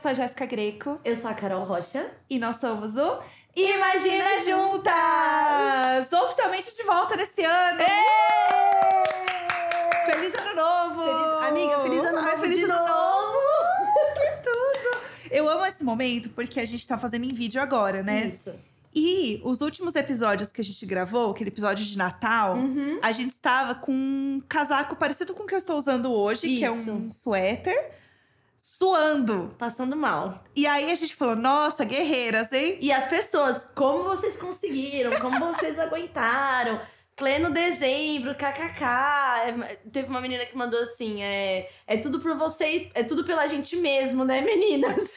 sou a Jéssica Greco Eu sou a Carol Rocha. e nós somos o Imagina Juntas! Oficialmente de volta nesse ano! Feliz ano novo! Feliz- Amiga, feliz ano Ai, novo feliz de ano novo! que tudo! Eu amo esse momento porque a gente tá fazendo em vídeo agora, né? Isso. E os últimos episódios que a gente gravou, aquele episódio de Natal, Uhum. a gente estava com um casaco parecido com o que eu estou usando hoje, que é Isso. um suéter, suando. Passando mal. E aí a gente falou, nossa, guerreiras, hein? E as pessoas, como vocês conseguiram? Como vocês aguentaram? Pleno dezembro, kkk. É, Teve uma menina que mandou assim: é, é tudo por você, é tudo pela gente mesmo, né, meninas?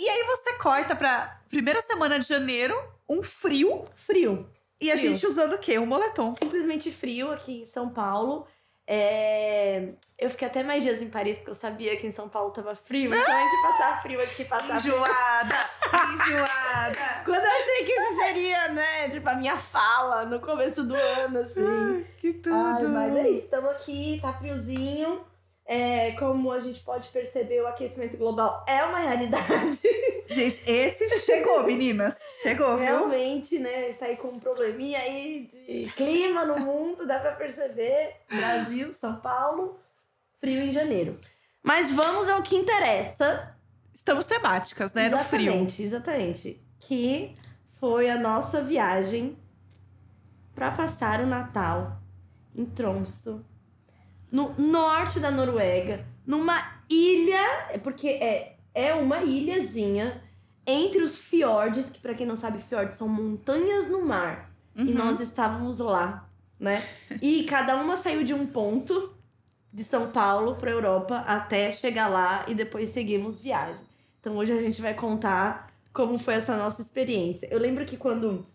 E aí você corta pra primeira semana de janeiro, um frio, Frio. e a Frio. gente usando o quê? Um moletom. Simplesmente frio aqui em São Paulo. É, Eu fiquei até mais dias em Paris, porque eu sabia que em São Paulo tava frio. Então, entre passar frio aqui, passar frio. Enjoada! enjoada! Quando eu achei que isso seria, né, tipo, a minha fala no começo do ano, assim. Que tudo! Ai, mas é isso, estamos aqui, tá friozinho. É, como a gente pode perceber, o aquecimento global é uma realidade. Gente, esse chegou, meninas. Chegou, viu? Realmente, né? Tá aí com um probleminha aí de clima no mundo, dá pra perceber. Brasil, São Paulo, frio em janeiro. Mas vamos ao que interessa. Estamos temáticas, né? No frio. exatamente, exatamente. Que foi a nossa viagem pra passar o Natal em Tromsø, no norte da Noruega, numa ilha, é porque é, é uma ilhazinha entre os fiordes, que pra quem não sabe, fiordes são montanhas no mar. E Uhum. nós estávamos lá, né? E cada uma saiu de um ponto de São Paulo para Europa até chegar lá e depois seguimos viagem. Então hoje a gente vai contar como foi essa nossa experiência. Eu lembro que quando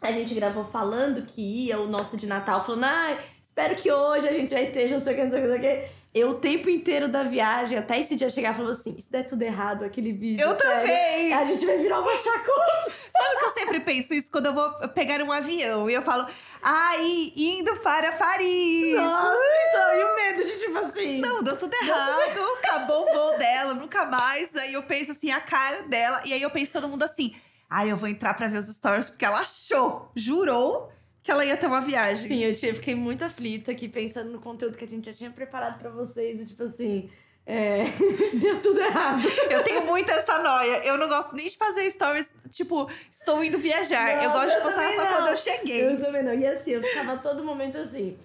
a gente gravou falando que ia o nosso de Natal, falando, ah, espero que hoje a gente já esteja, não sei o que, não sei o que, não sei o que. Eu, o tempo inteiro da viagem, até esse dia chegar, falou assim: se der tudo errado aquele vídeo. Eu sério, também! A gente vai virar uma chacota. Sabe que eu sempre penso isso quando eu vou pegar um avião e eu falo, ai, indo para Paris! Nossa, então, e o medo de tipo assim. Não, deu tudo errado, acabou o voo dela, nunca mais. Aí eu penso assim, a cara dela, e aí eu penso todo mundo assim, ai, eu vou entrar pra ver os stories, porque ela achou, jurou que ela ia ter uma viagem. Sim, eu fiquei muito aflita aqui pensando no conteúdo que a gente já tinha preparado pra vocês. Tipo assim, é, deu tudo errado. Eu tenho muito essa noia. Eu não gosto nem de fazer stories, tipo, estou indo viajar. Não, eu gosto de eu postar também só não. quando eu cheguei. Eu também não. E assim, eu ficava todo momento assim.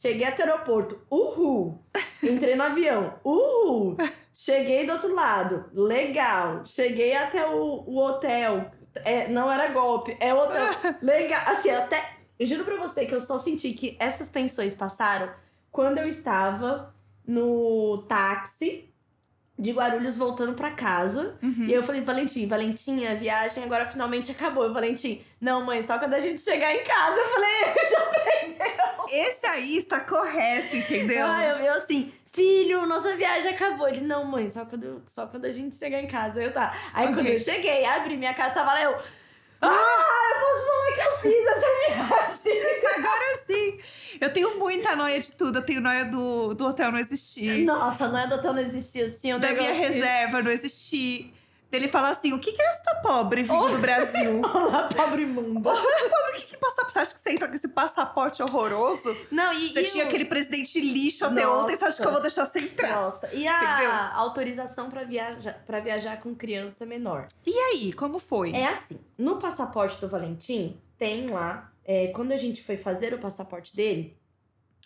Cheguei até o aeroporto, uhul. Entrei no avião, uhul. Cheguei do outro lado, legal. Cheguei até o, o hotel. É, não era golpe, é hotel. Legal. Assim, até. Eu juro pra você que eu só senti que essas tensões passaram quando eu estava no táxi de Guarulhos voltando pra casa. Uhum. E eu falei, Valentim, Valentim, a viagem agora finalmente acabou. E Valentim, não, mãe, só quando a gente chegar em casa. Eu falei, já aprendeu. Esse aí está correto, entendeu? Ah, eu, eu assim, filho, nossa viagem acabou. Ele, não, mãe, só quando, só quando a gente chegar em casa. Eu tá. Aí Ok. quando eu cheguei, abri minha casa, tava lá, eu. Ah, eu posso falar que eu fiz essa viagem. Agora sim. Eu tenho muita noia de tudo. Eu tenho noia do, do hotel não existir. Nossa, não é do hotel não existia assim. Um da minha reserva não existir. Dele falar assim: o que, que é esta pobre vindo do Brasil? Olá, pobre mundo. pobre, o que, que passaporte? Você acha que você entra com esse passaporte horroroso? Não, e. Você e tinha o- aquele presidente lixo até Nossa. ontem, você acha que eu vou deixar você entrar? Nossa, e a Entendeu? autorização pra viajar, pra viajar com criança menor? E aí, como foi? É assim, no passaporte do Valentim, tem lá, é, quando a gente foi fazer o passaporte dele,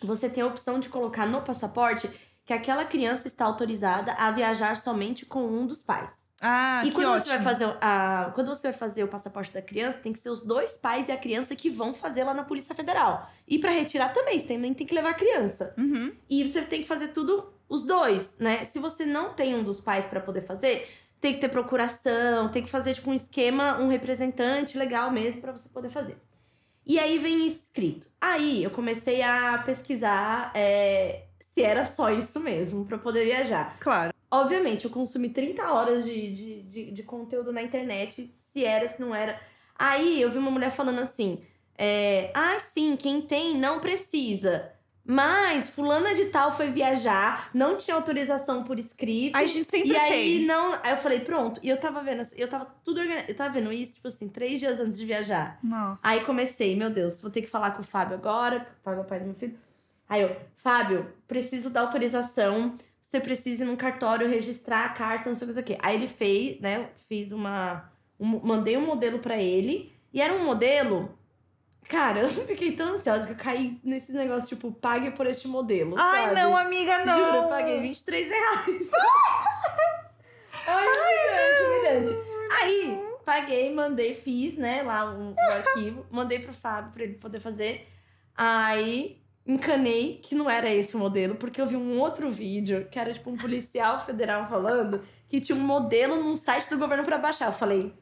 você tem a opção de colocar no passaporte que aquela criança está autorizada a viajar somente com um dos pais. Ah, e quando ótimo. você, vai fazer o- a, quando você vai fazer o passaporte da criança, tem que ser os dois pais e a criança que vão fazer lá na Polícia Federal. E pra retirar também, você também tem que levar a criança. Uhum. E você tem que fazer tudo os dois, né? Se você não tem um dos pais pra poder fazer, tem que ter procuração, tem que fazer tipo um esquema, um representante legal mesmo pra você poder fazer. E aí vem escrito. Aí eu comecei a pesquisar é, se era só isso mesmo pra poder viajar. Claro. Obviamente, eu consumi 30 horas de, de, de, de conteúdo na internet, se era, se não era. Aí eu vi uma mulher falando assim: é, ah, sim, quem tem não precisa. Mas fulana de tal foi viajar, não tinha autorização por escrito. A gente sempre e aí tem. não. Aí eu falei, pronto. E eu tava vendo, eu tava tudo. Eu tava vendo isso, tipo assim, três dias antes de viajar. Nossa. Aí comecei, meu Deus, vou ter que falar com o Fábio agora, o Fábio é o pai do meu filho. Aí eu, Fábio, preciso da autorização. Você precisa ir num cartório registrar a carta, não sei o que, que. Aí ele fez, né? Fiz uma. um- mandei um modelo pra ele. E era um modelo. Cara, eu fiquei tão ansiosa que eu caí nesse negócio, tipo, pague por este modelo. Ai, sabe? não, amiga, não. Juro, eu paguei 23 reais. Ai, humilhante, humilhante. Aí, paguei, mandei, fiz, né, lá o, o arquivo. Mandei pro Fábio pra ele poder fazer. Aí, encanei que não era esse o modelo, porque eu vi um outro vídeo, que era tipo um policial federal falando, que tinha um modelo num site do governo pra baixar. Eu falei,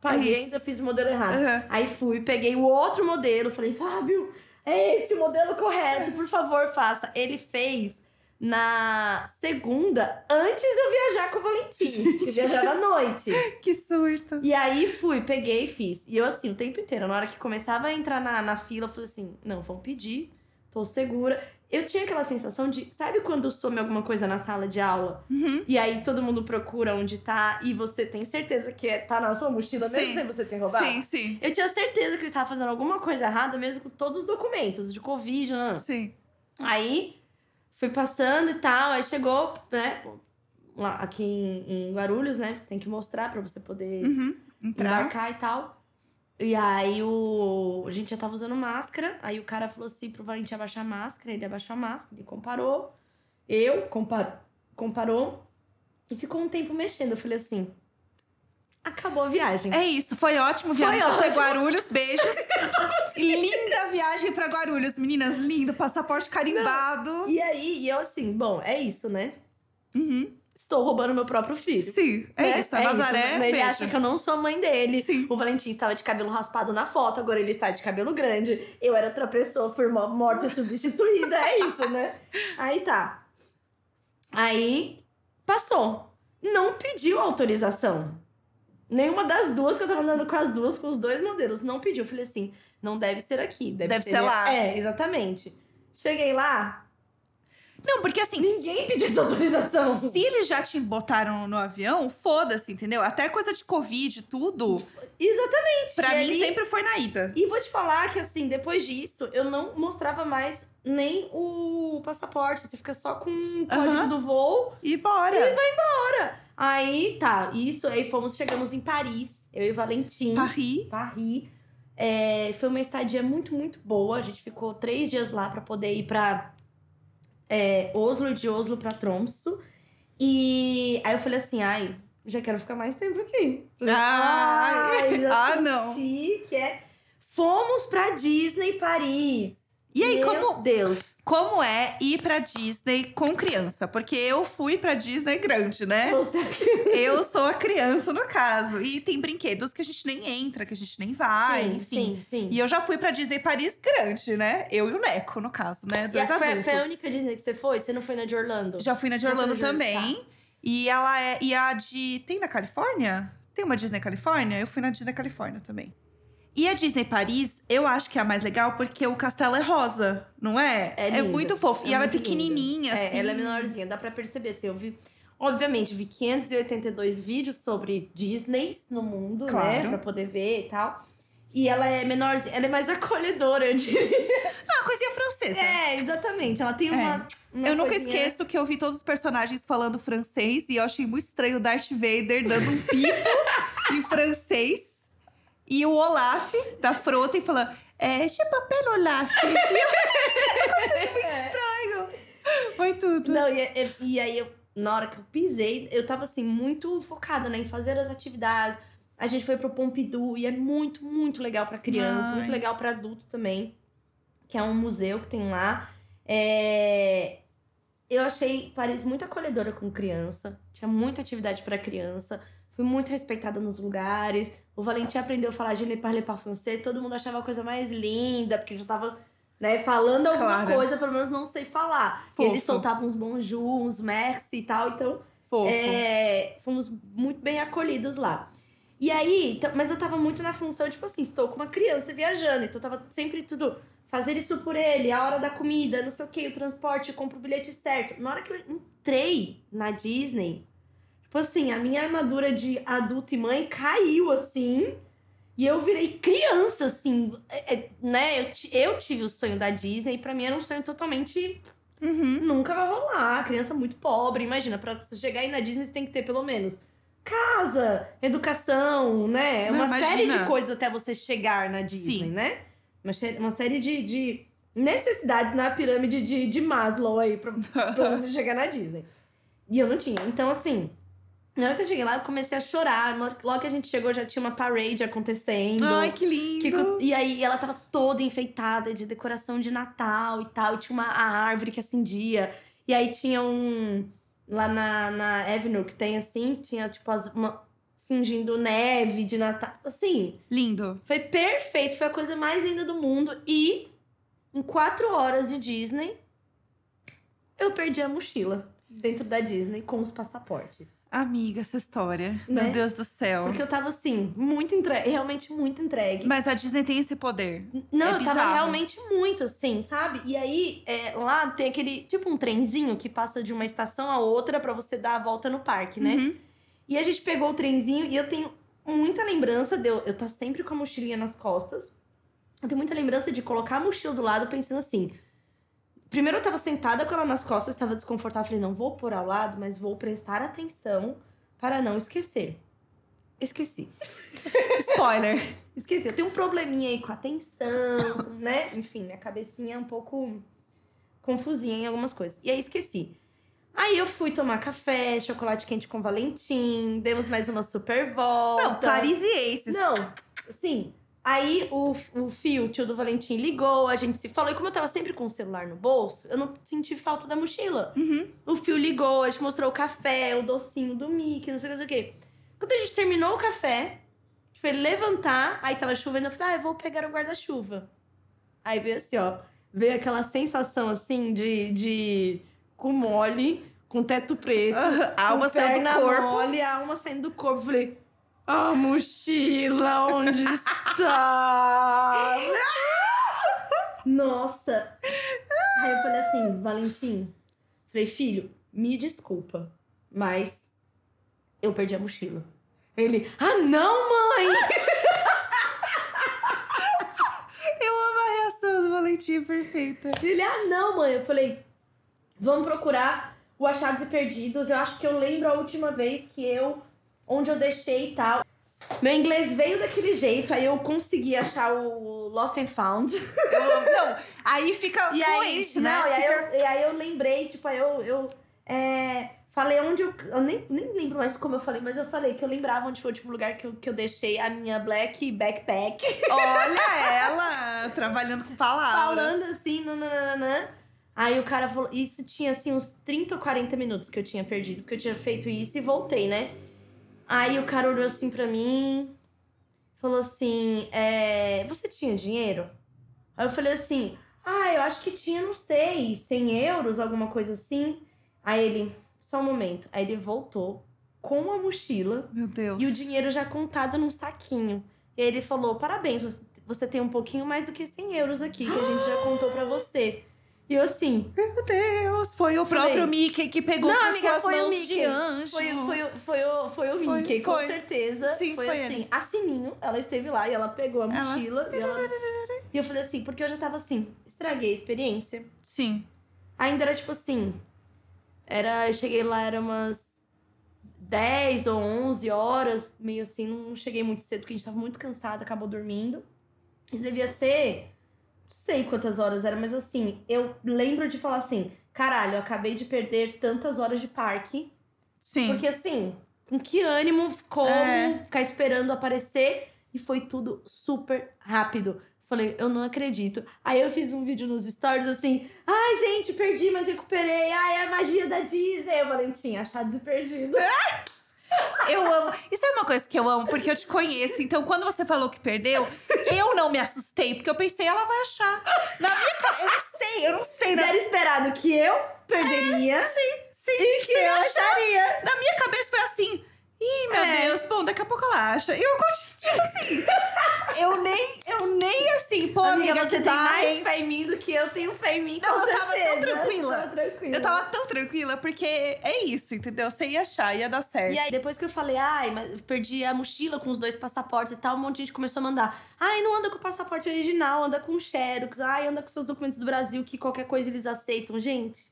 paguei, Isso. ainda fiz o modelo errado. Aham. Aí fui, peguei o outro modelo, falei, Fábio, é esse o modelo correto, por favor, faça. Ele fez na segunda, antes de eu viajar com o Valentim, que viajava à noite. Que surto. E aí fui, peguei e fiz. E eu assim, o tempo inteiro, na hora que começava a entrar na, na fila, eu falei assim, não, vão pedir, tô segura. Eu tinha aquela sensação de, sabe quando some alguma coisa na sala de aula? Uhum. E aí todo mundo procura onde tá e você tem certeza que é, tá na sua mochila, mesmo Sim. sem você ter roubado? Sim, sim. Eu tinha certeza que ele estava fazendo alguma coisa errada, mesmo com todos os documentos de Covid. Né? Sim. Aí fui passando e tal, aí chegou, né? Lá, aqui em, em Guarulhos, né? Tem que mostrar pra você poder Uhum. Entrar. embarcar e tal. E aí o... a gente já tava usando máscara. Aí o cara falou assim pro Valentim abaixar a máscara. Ele abaixou a máscara, ele comparou. Eu compa... comparou. E ficou um tempo mexendo. Eu falei assim: acabou a viagem. É isso, foi ótimo. Foi até ótimo. Guarulhos, beijos. Linda viagem pra Guarulhos, meninas, lindo. Passaporte carimbado. E aí, e eu assim, bom, é isso, né? Uhum. Estou roubando meu próprio filho. Sim, é né? isso. A Nazaré, né? Ele beijo. acha que eu não sou a mãe dele. Sim. O Valentim estava de cabelo raspado na foto, agora ele está de cabelo grande. Eu era outra pessoa, fui mo- morta e substituída. É isso, né? Aí tá. Aí passou. Não pediu autorização. Nenhuma das duas que eu tava andando com as duas, com os dois modelos, não pediu. Eu falei assim: não deve ser aqui. Deve, Deve ser lá. É, exatamente. Cheguei lá, Não, porque assim, ninguém pediu essa autorização. se eles já te botaram no avião, foda-se, entendeu? Até coisa de Covid, tudo. Exatamente. Pra E mim, ali- sempre foi na ida. E vou te falar que, assim, depois disso, eu não mostrava mais nem o passaporte. Você fica só com o código do voo. E bora. Aí, tá. Isso, aí fomos, chegamos em Paris. Eu e o Valentim. Paris. Paris. É, foi uma estadia muito, muito boa. A gente ficou três dias lá pra poder ir pra é, Oslo, de Oslo pra Tromsø. E aí eu falei assim, ai, já quero ficar mais tempo aqui. Falei, Ai. já Ah, não. que é... Fomos pra Disney Paris. E aí, Meu como, Deus. Como é ir pra Disney com criança? Porque eu fui pra Disney grande, né? Você Eu sou a criança, no caso. E tem brinquedos que a gente nem entra, que a gente nem vai, sim, enfim. sim, sim. E eu já fui pra Disney Paris grande, né? Eu e o Neco, no caso, né? E Dois foi, adultos. foi a única Disney que você foi? Você não foi na de Orlando? Já fui na de Já Orlando na de- também. E ela é. E a de. Tem na Califórnia? Tem uma Disney Califórnia? Eu fui na Disney Califórnia também. E a Disney Paris, eu acho que é a mais legal porque o castelo é rosa, não é? É lindo, muito fofo. e é ela é muito lindo. pequenininha, É, assim. ela é menorzinha, dá pra perceber. Assim, eu vi, obviamente, vi 582 vídeos sobre Disney no mundo, né? Claro. Pra poder ver e tal. E ela é menorzinha, ela é mais acolhedora, eu diria. Não, uma coisinha francesa. É, exatamente. Ela tem uma. uma eu nunca coisinha- esqueço que eu vi todos os personagens falando francês e eu achei muito estranho o Darth Vader dando um pito em francês. E o Olaf, da Frozen, falando: É, je m'appelle Olaf. Estranho. Foi tudo. Não, e, e- e aí, eu, na hora que eu pisei, eu tava assim, muito focada né, em fazer as atividades. A gente foi pro Pompidou e é muito, muito legal pra criança, Ai. muito legal pra adulto também. Que é um museu que tem lá. É, Eu achei Paris muito acolhedora com criança. Tinha muita atividade pra criança. Fui muito respeitada nos lugares. O Valentim aprendeu a falar Je ne parle pas français. Todo mundo achava a coisa mais linda, porque já tava né, falando alguma coisa, pelo menos não sei falar. Fofo. eles soltavam uns bonjour, uns merci e tal. Então, é, fomos muito bem acolhidos lá. E aí, mas eu tava muito na função, tipo assim, estou com uma criança viajando, então tava sempre tudo fazer isso por ele, a hora da comida, não sei o que, o transporte, compro o bilhete certo. Na hora que eu entrei na Disney, tipo assim, a minha armadura de adulto e mãe caiu assim. E eu virei criança, assim, é, é, né? Eu, eu tive o sonho da Disney, e pra mim era um sonho totalmente Uhum. Nunca vai rolar. Criança muito pobre. Imagina, pra você chegar aí na Disney, você tem que ter pelo menos casa, educação, né? Não, Uma imagina. série de coisas até você chegar na Disney, Sim. né? Uma, uma série de, de necessidades na pirâmide de, de Maslow aí pra, pra você chegar na Disney. E eu não tinha. Então, assim, na hora que eu cheguei lá, eu comecei a chorar. Logo que a gente chegou, já tinha uma parade acontecendo. Ai, que lindo. Que e aí ela tava toda enfeitada de decoração de Natal e tal. E tinha uma a árvore que acendia. E aí tinha um. Lá na, na Avenue que tem assim, tinha tipo as, uma, fingindo neve de Natal. Assim, Lindo. foi perfeito, foi a coisa mais linda do mundo. E em quatro horas de Disney, eu perdi a mochila dentro da Disney com os passaportes. Amiga, essa história. Né? Meu Deus do céu. Porque eu tava assim, muito entregue, realmente muito entregue. Mas a Disney tem esse poder. Não, É eu tava bizarro. realmente muito assim, sabe? E aí, é, lá tem aquele, tipo um trenzinho que passa de uma estação a outra pra você dar a volta no parque, né? Uhum. E a gente pegou o trenzinho e eu tenho muita lembrança de eu, eu tá sempre com a mochilinha nas costas. Eu tenho muita lembrança de colocar a mochila do lado pensando assim. Primeiro eu tava sentada com ela nas costas, estava desconfortável. Falei, não vou pôr ao lado, mas vou prestar atenção para não esquecer. Esqueci. Spoiler. Esqueci, eu tenho um probleminha aí com atenção, né? Enfim, minha cabecinha é um pouco confusinha em algumas coisas. E aí esqueci. Aí eu fui tomar café, chocolate quente com Valentim, demos mais uma super volta. Não, Aces. Não, assim. Aí o, o Fio, o tio do Valentim, ligou, a gente se falou. E como eu tava sempre com o celular no bolso, eu não senti falta da mochila. Uhum. O Fio ligou, a gente mostrou o café, o docinho do Mickey, não sei o que, não sei o que. Quando a gente terminou o café, a gente foi levantar, aí tava chovendo, eu falei, ah, eu vou pegar o guarda-chuva. Aí veio assim, ó, veio aquela sensação assim de, de com mole, com teto preto. Aham, A alma saiu do corpo. Mole, a alma saindo do corpo. Falei, a mochila, onde está? Nossa! Aí eu falei assim, Valentim, falei, filho, me desculpa, mas eu perdi a mochila. Ele, ah não, mãe! Eu amo a reação do Valentim, perfeita. Ele, ah não, mãe. Eu falei, vamos procurar o Achados e Perdidos. Eu acho que eu lembro a última vez que eu, onde eu deixei e tal. Meu inglês veio daquele jeito, aí eu consegui achar o Lost and Found. Eu. Não, aí fica E aí, fluente, né? não, e, aí Fica- eu, e aí eu lembrei, tipo, aí eu, eu é, falei onde eu. Eu nem, nem lembro mais como eu falei, mas eu falei que eu lembrava onde foi o último lugar que eu, que eu deixei a minha black backpack. Olha ela trabalhando com palavras. falando assim, nananana. Aí o cara falou, isso tinha assim uns 30 ou 40 minutos que eu tinha perdido, porque eu tinha feito isso e voltei, né? Aí o cara olhou assim pra mim, falou assim: é, Você tinha dinheiro? Aí eu falei assim: Ah, eu acho que tinha, não sei, 100 euros, alguma coisa assim. Aí ele, só um momento. Aí ele voltou com a mochila Meu Deus. e o dinheiro já contado num saquinho. E aí ele falou: parabéns, você- você tem um pouquinho mais do que 100 euros aqui, que a gente já contou pra você. E eu assim, Meu Deus, foi o Falei. próprio Mickey que pegou Não, com amiga, suas foi o mãos Mickey. de anjo. foi, foi, foi, o, foi o Foi, Mickey, com foi. certeza. Sim, foi, assim, ele. a Sininho, ela esteve lá e ela pegou a Ela- mochila. E, ela... e eu falei assim, porque eu já tava assim, estraguei a experiência. Sim. Ainda era tipo assim. Era, eu cheguei lá, era umas 10 ou 11 horas, meio assim, não cheguei muito cedo, porque a gente tava muito cansada, acabou dormindo. Isso devia ser. Sei quantas horas era, mas assim, eu lembro de falar assim: caralho, eu acabei de perder tantas horas de parque. Sim. Porque assim, com que ânimo, como, É. ficar esperando aparecer. E foi tudo super rápido. Falei, eu não acredito. Aí eu fiz um vídeo nos stories assim, ai gente, perdi, mas recuperei. Ai, é a magia da Disney, Valentim, achados e perdidos. Eu amo. Isso é uma coisa que eu amo, porque eu te conheço. Então, quando você falou que perdeu, eu não me assustei, porque eu pensei, ela vai achar. Na minha ca- Eu não sei, eu não sei. Já Na, era esperado que eu perderia sim, e que você eu achar. acharia. Na minha cabeça foi assim. Ih, meu É. Deus, bom, daqui a pouco ela acha. Eu continuo, assim. eu nem, eu nem assim, pô, Amiga, amiga, você tem mais barrem. fé em mim do que eu tenho fé em mim, Não, eu tava tão certeza. tranquila. Tava tranquila. Eu tava tão tranquila, porque é isso, entendeu? Você ia achar, ia dar certo. E aí, depois que eu falei, ai, mas eu perdi a mochila com os dois passaportes e tal, um monte de gente começou a mandar. Ai, não anda com o passaporte original, anda com o Xerox. Ai, anda com seus documentos do Brasil, que qualquer coisa eles aceitam. Gente,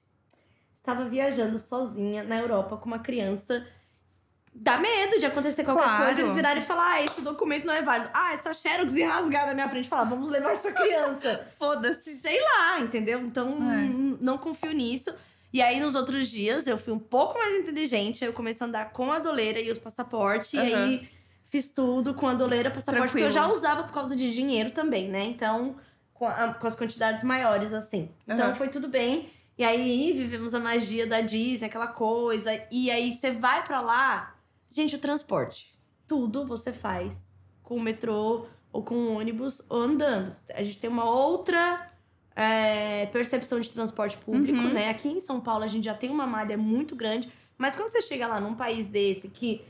estava viajando sozinha na Europa com uma criança. Dá medo de acontecer qualquer Claro. coisa, eles virarem e falar, ah, esse documento não é válido. Ah, essa Xerox e rasgar na minha frente e falar, vamos levar sua criança. Foda-se. Sei lá, entendeu? Então, É. não confio nisso. E aí, nos outros dias, eu fui um pouco mais inteligente. aí Eu comecei a andar com a doleira e o passaporte. E Aham. aí, fiz tudo com a doleira, passaporte. Porque eu já Tranquilo. usava por causa de dinheiro também, né? Então, com, a- com as quantidades maiores, assim. Então, Aham. foi tudo bem. E aí, vivemos a magia da Disney, aquela coisa. E aí, você vai pra lá... Gente, o transporte. Tudo você faz com o metrô ou com o ônibus ou andando. A gente tem uma outra é, percepção de transporte público, Uhum. né? Aqui em São Paulo a gente já tem uma malha muito grande, mas quando você chega lá num país desse que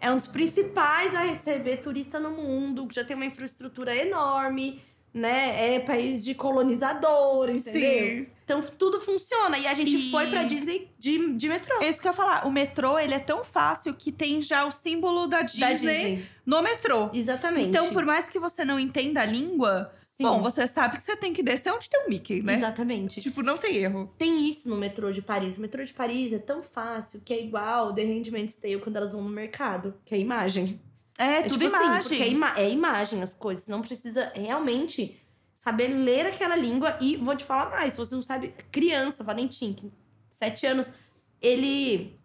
é um dos principais a receber turista no mundo, que já tem uma infraestrutura enorme, né? É país de colonizador, entendeu? Sim. Então tudo funciona. E a gente E- foi pra Disney de, de metrô. É isso que eu ia falar. O metrô, ele é tão fácil que tem já o símbolo da Disney, Da Disney. no metrô. Exatamente. Então, por mais que você não entenda a língua, Sim. bom, você sabe que você tem que descer onde tem o Mickey, né? Exatamente. Tipo, não tem erro. Tem isso no metrô de Paris. O metrô de Paris é tão fácil que é igual The Handmaid's Tale quando elas vão no mercado, que é imagem. É, É tudo tipo assim, imagem. porque é, ima é imagem as coisas. Não precisa realmente saber ler aquela língua. E vou te falar mais, se você não sabe, criança, Valentim, que sete anos, ele.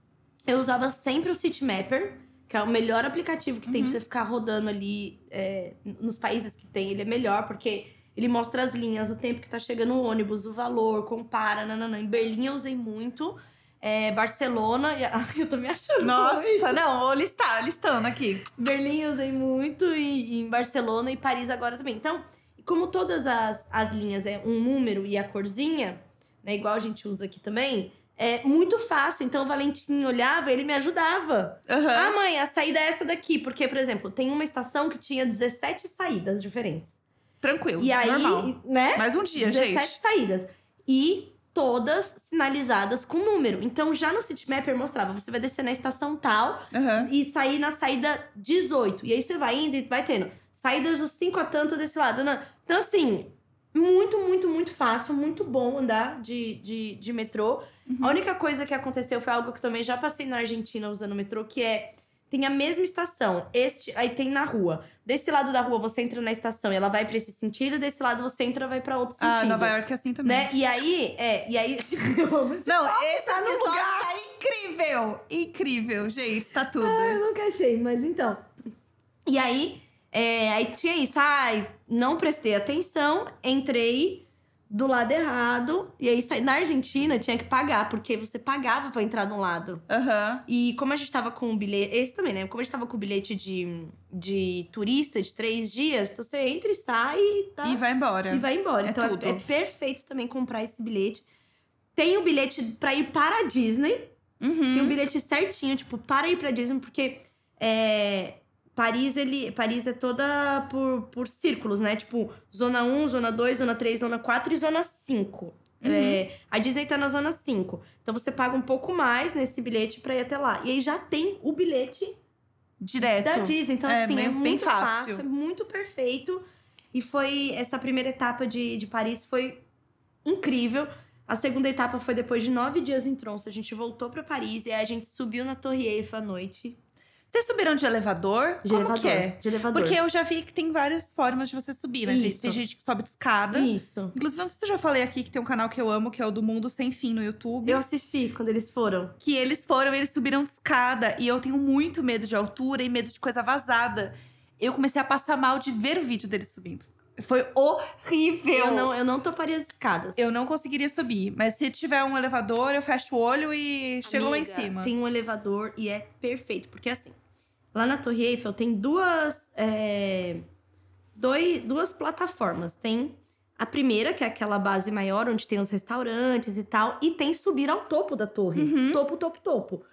Eu usava sempre o Citymapper, que é o melhor aplicativo que tem Uhum. pra você ficar rodando ali é, nos países que tem. Ele é melhor, porque ele mostra as linhas, o tempo que tá chegando o ônibus, o valor, compara, nananã. Em Berlim eu usei muito. É, Barcelona, eu tô me achando. Nossa, não, vou listar, listando aqui. Berlim eu usei muito e, e em Barcelona e Paris agora também. Então, como todas as, as linhas é um número e a corzinha, né, igual a gente usa aqui também, é muito fácil. Então o Valentim olhava, ele me ajudava. Aham. Ah, mãe, a saída é essa daqui, porque por exemplo, tem uma estação que tinha 17 saídas diferentes. Tranquilo, E aí, normal. né? Mais um dia, 17 gente. saídas. E todas sinalizadas com número. Então já no Citymapper mostrava, você vai descer na estação tal, Aham. e sair na saída 18. E aí você vai indo e vai tendo saídas dos 5 a tanto desse lado. né? Então, assim, muito, muito, muito fácil, muito bom andar de, de, de metrô. A única coisa que aconteceu foi algo que também já passei na Argentina usando metrô, que é. Tem a mesma estação. Este aí tem na rua. Desse lado da rua você entra na estação e ela vai pra esse sentido, desse lado você entra e vai pra outro Ah, sentido. Nova York é assim também. Né? E aí, é, e aí. Não, esse tá no lugar. está incrível. Incrível, gente. Está tudo. Eu nunca achei, mas então. E aí, é, aí tinha isso. Ai, não prestei atenção, entrei do lado errado. E aí, saí- na Argentina, tinha que pagar, porque você pagava pra entrar de um lado. Aham. E como a gente tava com o bilhete. Esse também, né? Como a gente tava com o bilhete de, de turista de três dias, então você entra e sai e tá. E vai embora. E vai embora. É então é, tudo. é perfeito também comprar esse bilhete. Tem o bilhete pra ir para a Disney. Uhum. Tem um bilhete certinho, tipo, para ir pra Disney, porque é, Paris, ele, Paris é toda por, por círculos, né? Tipo, zona 1, zona 2, zona 3, zona 4 e zona 5. Uhum. É, a Disney tá na zona 5. Então você paga um pouco mais nesse bilhete pra ir até lá. E aí já tem o bilhete Direto. da Disney. Então, É, assim, bem- é bem muito fácil. fácil, é muito perfeito. E foi essa primeira etapa de, de Paris foi incrível. A segunda etapa foi depois de nove dias em Tronço. A gente voltou pra Paris e aí a gente subiu na Torre Eiffel à noite. Vocês subiram de elevador? De Como elevador. que é? De elevador. Porque eu já vi que tem várias formas de você subir, né? Tem, Isso. tem gente que sobe de escada. Isso. Inclusive, não sei se eu já falei aqui que tem um canal que eu amo, que é o do Mundo Sem Fim no YouTube. Eu assisti quando eles foram. Que eles foram, eles subiram de escada. E eu tenho muito medo de altura e medo de coisa vazada. Eu comecei a passar mal de ver o vídeo deles subindo. Foi horrível. Eu não, eu não toparia as escadas. Eu não conseguiria subir. Mas se tiver um elevador, eu fecho o olho e chego lá em Amiga, cima. Tem um elevador e é perfeito. Porque assim, lá na Torre Eiffel tem duas, é, dois, duas plataformas. Tem a primeira, que é aquela base maior, onde tem os restaurantes e tal. E tem subir ao topo da torre. Uhum. Topo, topo, topo.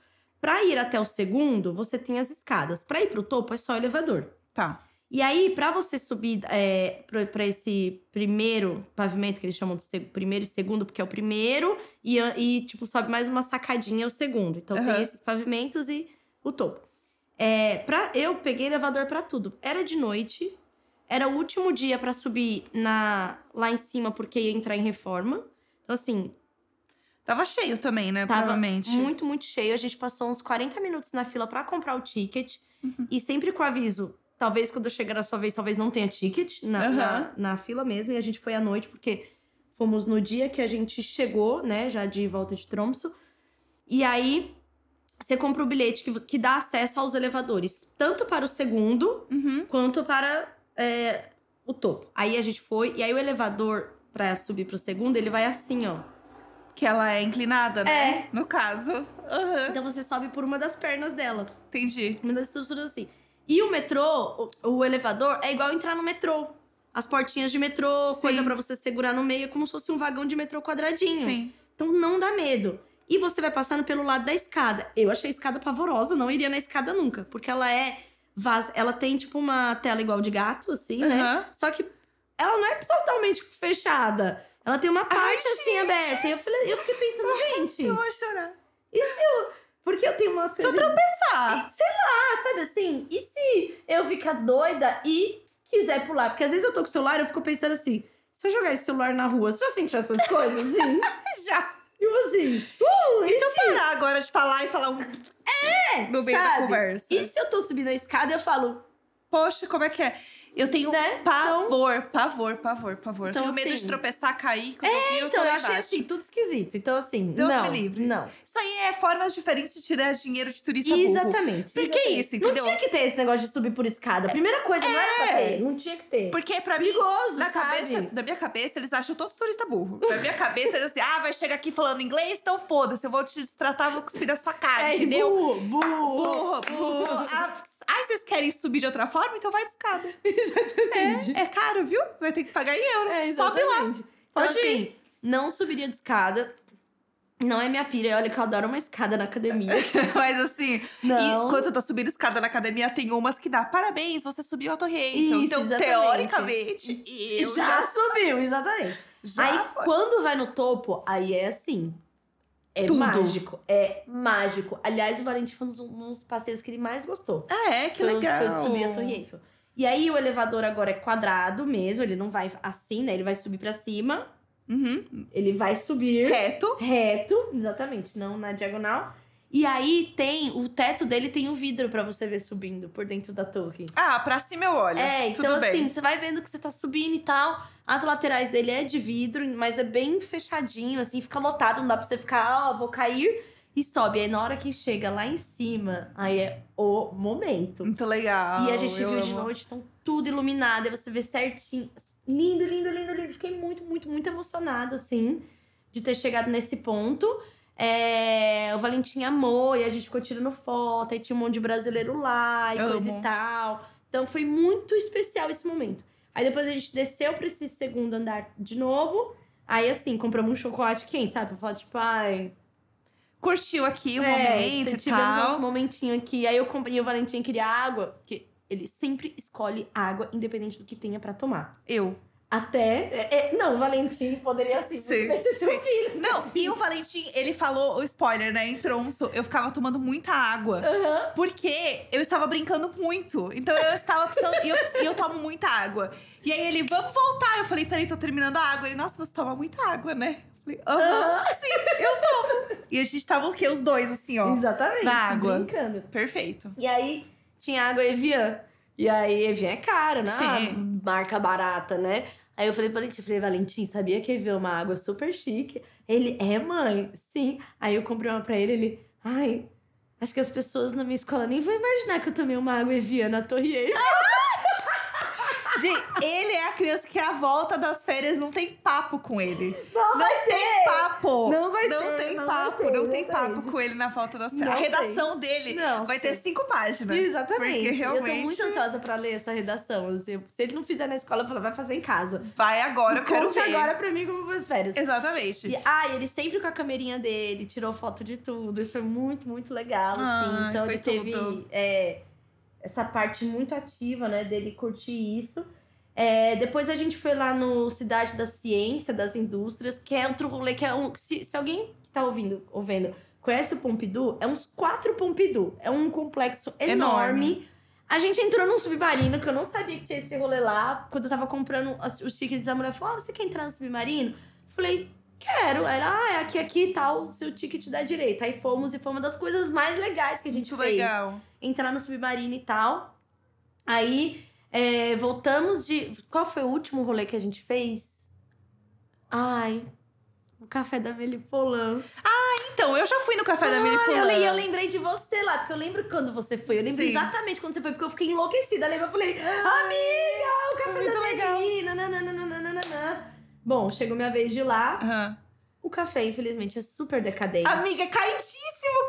Pra ir até o segundo, você tem as escadas. Pra ir pro topo, é só elevador. Tá. E aí, pra você subir é, pra esse primeiro pavimento, que eles chamam de primeiro e segundo, porque é o primeiro, e, e, tipo, sobe mais uma sacadinha o segundo. Então Aham. tem esses pavimentos e o topo. É, pra, eu peguei elevador pra tudo. Era de noite, era o último dia pra subir na, lá em cima, porque ia entrar em reforma. Então, assim, Tava cheio também, né? Tava Provavelmente. muito, muito cheio. A gente passou uns 40 minutos na fila pra comprar o ticket. Uhum. E sempre com aviso. Talvez quando chegar a sua vez, talvez não tenha ticket na, Aham. na, na fila mesmo. E a gente foi à noite, porque fomos no dia que a gente chegou, né? Já de volta de Tromso. E aí, você compra o bilhete que, que dá acesso aos elevadores. Tanto para o segundo, Uhum. quanto para é, o topo. Aí a gente foi. E aí o elevador, pra subir pro segundo, ele vai assim, ó. Que ela é inclinada, né? No caso. Aham. Então você sobe por uma das pernas dela. Entendi. Uma das estruturas assim. E o metrô, o, o elevador, é igual entrar no metrô. As portinhas de metrô, Sim. coisa pra você segurar no meio, é como se fosse um vagão de metrô quadradinho. Sim. Então não dá medo. E você vai passando pelo lado da escada. Eu achei a escada pavorosa, não iria na escada nunca. Porque ela é. Vaz... Ela tem tipo uma tela igual de gato, assim, né? Aham. Só que ela não é totalmente fechada. Ela tem uma parte assim aberta. E eu, falei, eu fiquei pensando, gente, Eu vou chorar. porque eu tenho umas Se eu coisas. de- tropeçar. Ah, sabe assim? E se eu ficar doida e quiser pular? Porque às vezes eu tô com o celular e eu fico pensando assim: se eu jogar esse celular na rua, você já sentiu essas coisas? Assim? Já. Tipo assim, uh, E se eu parar agora de falar e falar um. É, No meio da sabe? conversa. E se eu tô subindo a escada, eu falo, Poxa, como é que é? Eu tenho né? pavor, pavor, pavor, pavor. Então, tenho medo assim- de tropeçar, cair. Quando eu vi, eu Então, eu achei assim, tudo esquisito. Então, assim, Deus não. me livre. Não. Isso aí é formas diferentes de tirar dinheiro de turista burro. Exatamente. Por que isso, entendeu? Não tinha que ter esse negócio de subir por escada. Primeira coisa, não era pra É. ter. Não tinha que ter. Porque pra mim, Perigoso, na sabe? cabeça, na minha cabeça, eles acham todos turistas burros. Na minha cabeça, eles assim, ah, vai chegar aqui falando inglês, então foda-se, eu vou te tratar, vou cuspir na sua cara, É, entendeu? burro, burro. Burro, burro. Ah, ah, vocês querem subir de outra forma? Então vai de escada. Exatamente. É, é caro, viu? Vai ter que pagar em euro. É, Sobe lá. exatamente. Então, Pode ir. assim, não subiria de escada. Não é minha pira. Olha que eu adoro uma escada na academia. Mas assim, Não. e quando eu tô subindo escada na academia, tem umas que dá parabéns, você subiu a Torre Eiffel. Isso, então, exatamente. teoricamente, eu já, já, subiu, exatamente. já aí, foi. quando vai no topo, aí é assim. É Tudo. mágico. É mágico. Aliás, o Valentim foi um dos, um dos passeios que ele mais gostou. Ah, é? Que Foi- legal. Foi de subir a Torre Eiffel. E aí, o elevador agora é quadrado mesmo. Ele não vai assim, né? Ele vai subir pra cima. Uhum. Ele vai subir Reto. reto, exatamente, não na diagonal. E aí tem, o teto dele tem um vidro pra você ver subindo por dentro da torre. Ah, pra cima eu olho. É, Tudo então bem. assim, você vai vendo que você tá subindo e tal. As laterais dele é de vidro, mas é bem fechadinho, assim, fica lotado, não dá pra você ficar, ó, vou cair e sobe. Aí na hora que chega lá em cima, aí é o momento. Muito legal. e a gente eu viu de amo. noite, então tudo iluminado, aí você vê certinho. Lindo, lindo, lindo, lindo. Fiquei muito, muito, muito emocionada, assim, de ter chegado nesse ponto. É, o Valentim amou e a gente ficou tirando foto, aí tinha um monte de brasileiro lá e Amo. coisa e tal. Então foi muito especial esse momento. Aí depois a gente desceu pra esse segundo andar de novo. Aí assim, compramos um chocolate quente, sabe? Pra falar, tipo, ai. Curtiu aqui o é, momento e tivemos tal. nosso momentinho aqui. Aí eu comprei o Valentim queria água, porque ele sempre escolhe água, independente do que tenha pra tomar. Eu. Até. é, é, não, o Valentim poderia assim, Sim, bem ser seu sim. filho. Não, e o Valentim, ele falou o spoiler, né? Em Tronço, eu ficava tomando muita água. Aham. Porque eu estava brincando muito. Então eu estava precisando. E eu, e eu tomo muita água. E aí ele, vamos voltar. Eu falei, peraí, tô terminando a água. Ele, nossa, você toma muita água, né? Eu falei, aham, Aham. sim, eu tomo. E a gente tava o quê? Os dois, assim, ó. Exatamente. Na água. Brincando. Perfeito. E aí tinha água Evian. E aí Evian é caro, né? Sim. Marca barata, né? Aí eu falei, Valentim, eu falei, Valentim, sabia que é uma água super chique? Ele, é, mãe? Sim. Aí eu comprei uma pra ele, ele, ai, acho que as pessoas na minha escola nem vão imaginar que eu tomei uma água Evian na Torre Eiffel. Gente, ele é a criança que a volta das férias não tem papo com ele. Não, Não tem papo. Não vai não ter, tem não papo. vai ter, não tem papo com ele na volta das Não férias. A tem. redação dele Não, vai ter cinco páginas. Exatamente. Porque Eu tô realmente- muito ansiosa pra ler essa redação. assim. se ele não fizer na escola, eu falo, vai fazer em casa. Vai agora, eu quero Conte ver. agora pra mim como foi as férias. Exatamente. E, ah, ele sempre com a camerinha dele, tirou foto de tudo. Isso foi muito, muito legal, assim. Ai, então ele teve. tudo. é, essa parte muito ativa, né, dele curtir isso. É, depois a gente foi lá no Cidade da Ciência, das Indústrias, que é outro rolê que é um. Se, se alguém que tá ouvindo, ouvindo conhece o Pompidou, é uns quatro Pompidou. É um complexo enorme. Enorme. A gente entrou num submarino, que eu não sabia que tinha esse rolê lá. Quando eu tava comprando os tickets, a mulher falou: Ah, você quer entrar no submarino? Falei, quero. Ela, ah, é aqui, aqui e tal, seu ticket dá direito. Aí fomos e foi uma das coisas mais legais que a gente Muito fez legal. Entrar no submarino e tal. Aí é, voltamos de. Qual foi o último rolê que a gente fez? Ai, o café da Melipolan. Então, eu já fui no café da Ah, eu, Polan. le- eu lembrei de você lá, porque eu lembro quando você foi. Eu lembro Sim. exatamente quando você foi, porque eu fiquei enlouquecida. Eu lembro, eu falei, amiga, o café Muito da legal. Meli. nananana. Bom, chegou minha vez de ir lá. Aham. O café, infelizmente, é super decadente. Amiga, caidíssimo o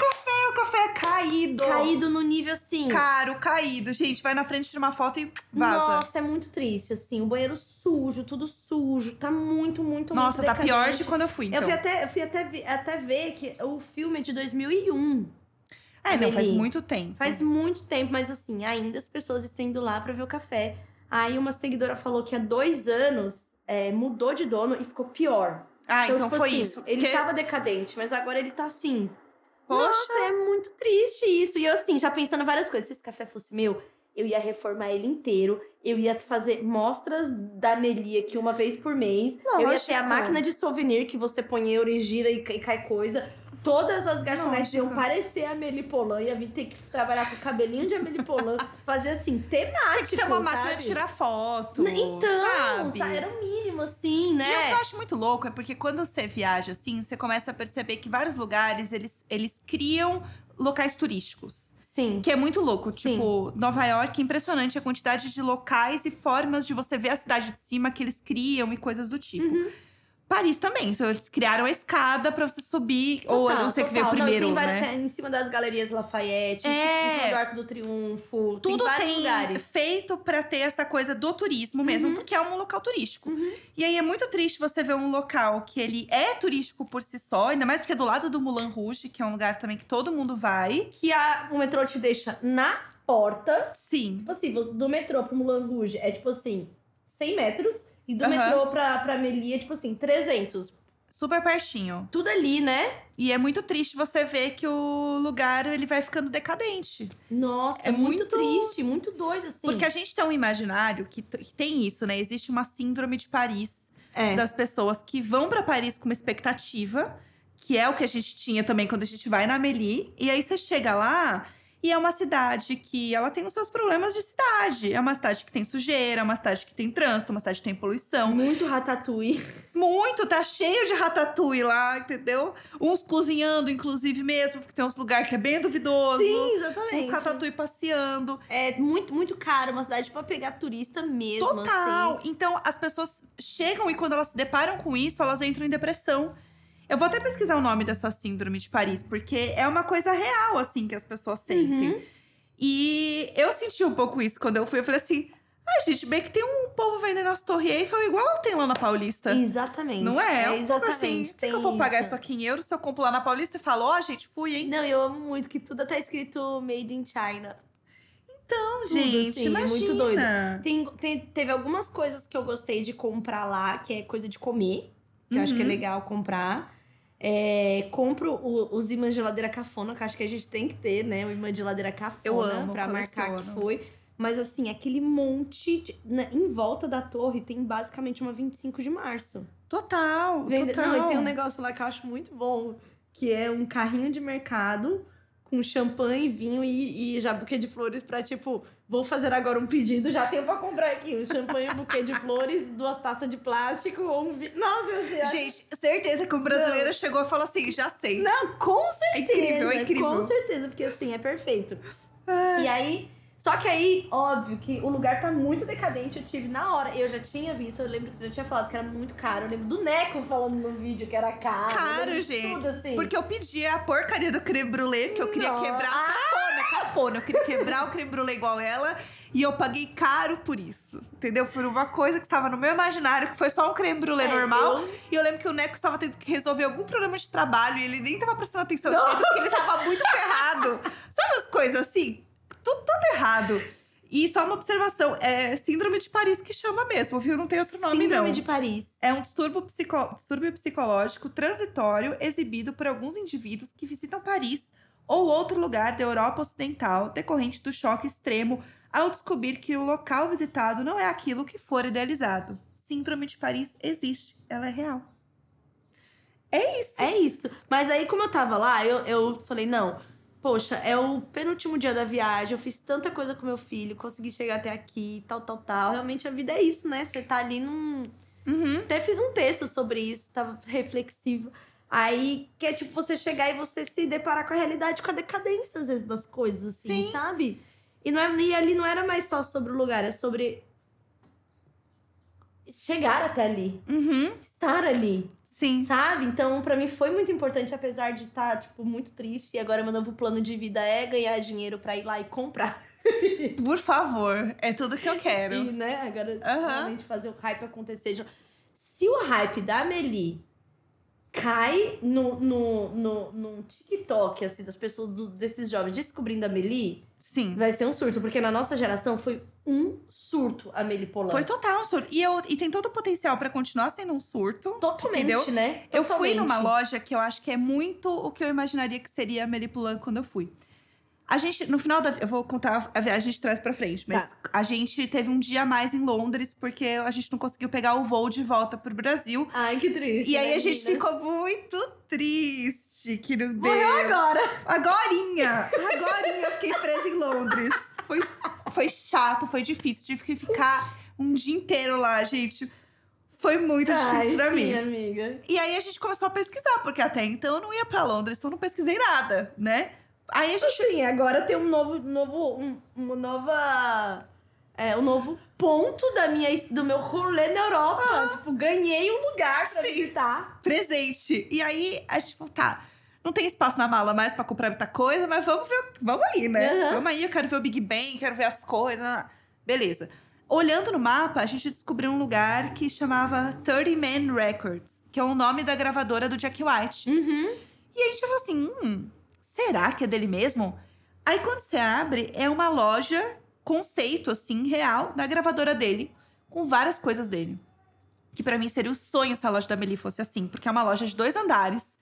café. O café é caído. Caído no nível assim. Caro, caído. Gente, vai na frente de uma foto e vaza. Nossa, é muito triste, assim. O banheiro sujo, tudo sujo. Tá muito, muito, Nossa, muito tá pior de quando eu fui, então. Eu fui, até, eu fui até, até ver que o filme é de 2001. É, não, faz muito tempo. Faz muito tempo, mas assim, ainda as pessoas estão indo lá pra ver o café. Aí uma seguidora falou que há dois anos é, mudou de dono e ficou pior. Ah, então, tipo foi assim, isso. Ele Porque- tava decadente, mas agora ele tá assim. Poxa. Nossa, é muito triste isso. E eu, assim, já pensando várias coisas. Se esse café fosse meu, eu ia reformar ele inteiro. Eu ia fazer mostras da Meli aqui uma vez por mês. Eu ia ter a Lógico. máquina de souvenir que você põe euro e gira e, e cai coisa. Todas as garçonetes iam parecer a Amelie Polan. Ia vir ter que trabalhar com o cabelinho de Amelie Polan. fazer assim, temático, Tem que ter uma máquina de tirar foto. Então, sabe? sa- era o mínimo, assim, E o né? que eu acho muito louco é porque quando você viaja assim, você começa a perceber que vários lugares eles, eles criam locais turísticos. Sim. Que é muito louco. Sim. Tipo, Nova York impressionante a quantidade de locais e formas de você ver a cidade de cima que eles criam e coisas do tipo. Uhum. Paris também. Eles criaram a escada pra você subir. ou eu Total, não sei o que veio total. Não, primeiro, tem vários- né? tem em cima das galerias Lafayette, em É. em cima do Arco do Triunfo. Tudo tem tem lugares. feito pra ter essa coisa do turismo mesmo, Uhum. porque é um local turístico. Uhum. E aí é muito triste você ver um local que ele é turístico por si só, ainda mais porque é do lado do Moulin Rouge, que é um lugar também que todo mundo vai. Que a, o metrô te deixa na porta. Sim. Tipo assim, do metrô pro Moulin Rouge é tipo assim, 100 metros. E do Aham. metrô pra, pra Amelie é tipo assim, 300. Super pertinho. Tudo ali, né? E é muito triste você ver que o lugar ele vai ficando decadente. Nossa, É é muito, muito- triste, muito doido, assim. Porque a gente tem um imaginário que, que tem isso, né? Existe uma síndrome de Paris é. das pessoas que vão pra Paris com uma expectativa, que é o que a gente tinha também quando a gente vai na Amélie. E aí você chega lá e é uma cidade que ela tem os seus problemas de cidade. É uma cidade que tem sujeira, é uma cidade que tem trânsito, uma cidade que tem poluição. Muito ratatouille. Muito, tá cheio de ratatouille lá, entendeu? Uns cozinhando, inclusive, mesmo, porque tem uns lugares que é bem duvidoso. Sim, Uns exatamente. ratatouille passeando. É muito, muito caro uma cidade pra pegar turista mesmo, Total. assim. Então, as pessoas chegam e quando elas se deparam com isso, elas entram em depressão. Eu vou até pesquisar o nome dessa síndrome de Paris, porque é uma coisa real, assim, que as pessoas sentem. Uhum. E eu senti um pouco isso quando eu fui. Eu falei assim, ah, gente, bem que tem um povo vendendo as Torre Eiffel igual tem lá na Paulista. Exatamente. Não é? É um assim, exatamente. por que que eu vou pagar isso aqui em euros se eu compro lá na Paulista e falo, ó, gente, fui, hein? Não, eu amo muito que tudo tá escrito Made in China. Não, tudo, gente, assim, é imagina. muito doido. Tem, tem- teve algumas coisas que eu gostei de comprar lá, que é coisa de comer, que eu acho que é Uhum. legal comprar. É, compro o- os imãs de geladeira cafona, que acho que a gente tem que ter, né? O imã de geladeira cafona Eu amo, pra marcar que foi. Mas assim, aquele monte de- na- em volta da torre tem basicamente uma 25 de março. Total, Vende- total. Não, e tem um negócio lá que eu acho muito bom, que é um carrinho de mercado com champanhe, vinho e, e já buquê de flores pra, tipo, vou fazer agora um pedido, já tenho pra comprar aqui um champanhe, um buquê de flores, duas taças de plástico ou um vinho. Nossa, acho- Gente, certeza que o brasileiro chegou e falou assim, já sei. Não, com certeza. É incrível, é incrível. Com certeza, porque assim, é perfeito. E aí, só que aí, óbvio que o lugar tá muito decadente, eu tive na hora. Eu já tinha visto, eu lembro que você já tinha falado que era muito caro. Eu lembro do Neco falando no vídeo que era caro. Caro, gente. Tudo assim. Porque eu pedi a porcaria do creme brulee, porque eu queria quebrar cafona, cafona. Eu queria quebrar o creme brulee igual ela. E eu paguei caro por isso. Entendeu? Por uma coisa que estava no meu imaginário, que foi só um creme brulee É, normal. eu- E eu lembro que o Neco estava tendo que resolver algum problema de trabalho e ele nem tava prestando atenção direito, porque ele tava muito ferrado. Sabe as coisas assim? Tudo, tudo errado. E só uma observação, é síndrome de Paris que chama mesmo, viu? Não tem outro nome, Síndrome não. de Paris. É um distúrbio, psico- distúrbio psicológico transitório exibido por alguns indivíduos que visitam Paris ou outro lugar da Europa Ocidental decorrente do choque extremo ao descobrir que o local visitado não é aquilo que for idealizado. Síndrome de Paris existe, ela é real. É isso. É isso. Mas aí, como eu tava lá, eu, eu falei, não, poxa, é o penúltimo dia da viagem, eu fiz tanta coisa com meu filho, consegui chegar até aqui, tal, tal, tal. Realmente a vida é isso, né? Você tá ali num. Uhum. Até fiz um texto sobre isso, tava reflexivo. Aí, que é tipo você chegar e você se deparar com a realidade, com a decadência, às vezes, das coisas, assim, Sim. sabe? E, não é, e ali não era mais só sobre o lugar, é sobre chegar até ali, Uhum. estar ali, Sim. sabe? Então, pra mim foi muito importante, apesar de estar, tipo, muito triste. E agora meu novo plano de vida é ganhar dinheiro pra ir lá e comprar. Por favor, é tudo que eu quero. E, né, agora Aham. realmente fazer o hype acontecer. Se o hype da Amelie cai no, no, no, no TikTok, assim, das pessoas, do- desses jovens descobrindo a Amelie, Sim. vai ser um surto. Porque na nossa geração foi um surto a Amelie Polan. Foi total um surto. E, eu, e tem todo o potencial pra continuar sendo um surto. Totalmente, Entendeu? né? Eu fui Totalmente. numa loja que eu acho que é muito o que eu imaginaria que seria a Melipulã quando eu fui. A gente, no final da. Eu vou contar a viagem de trás pra frente, mas Tá. a gente teve um dia a mais em Londres, porque a gente não conseguiu pegar o voo de volta pro Brasil. Ai, que triste. E aí né, a gente meninas? ficou muito triste que não deu. Morreu agora. Agorinha! Agorinha eu fiquei presa em Londres. Foi, foi chato, foi difícil. Tive que ficar um dia inteiro lá, gente. Foi muito difícil Ai, pra sim, mim. amiga. E aí a gente começou a pesquisar, porque até então eu não ia pra Londres, então eu não pesquisei nada, né? Aí a gente. Assim, agora tem um novo, novo um, uma nova, é, um novo ponto da minha, do meu rolê na Europa. Tipo, ganhei um lugar pra Sim. visitar. presente. E aí a gente falou, tá. Não tem espaço na mala mais pra comprar muita coisa, mas vamos ver. Vamos aí, né? Aham. Vamos aí, eu quero ver o Big Ben, quero ver as coisas. Beleza. Olhando no mapa, a gente descobriu um lugar que chamava 30 Man Records, que é o nome da gravadora do Jack White. Uhum. E a gente falou assim: hum, será que é dele mesmo? Aí quando você abre, é uma loja conceito, assim, real, da gravadora dele, com várias coisas dele. Que pra mim seria o sonho se a loja da Meli fosse assim, porque é uma loja de dois andares.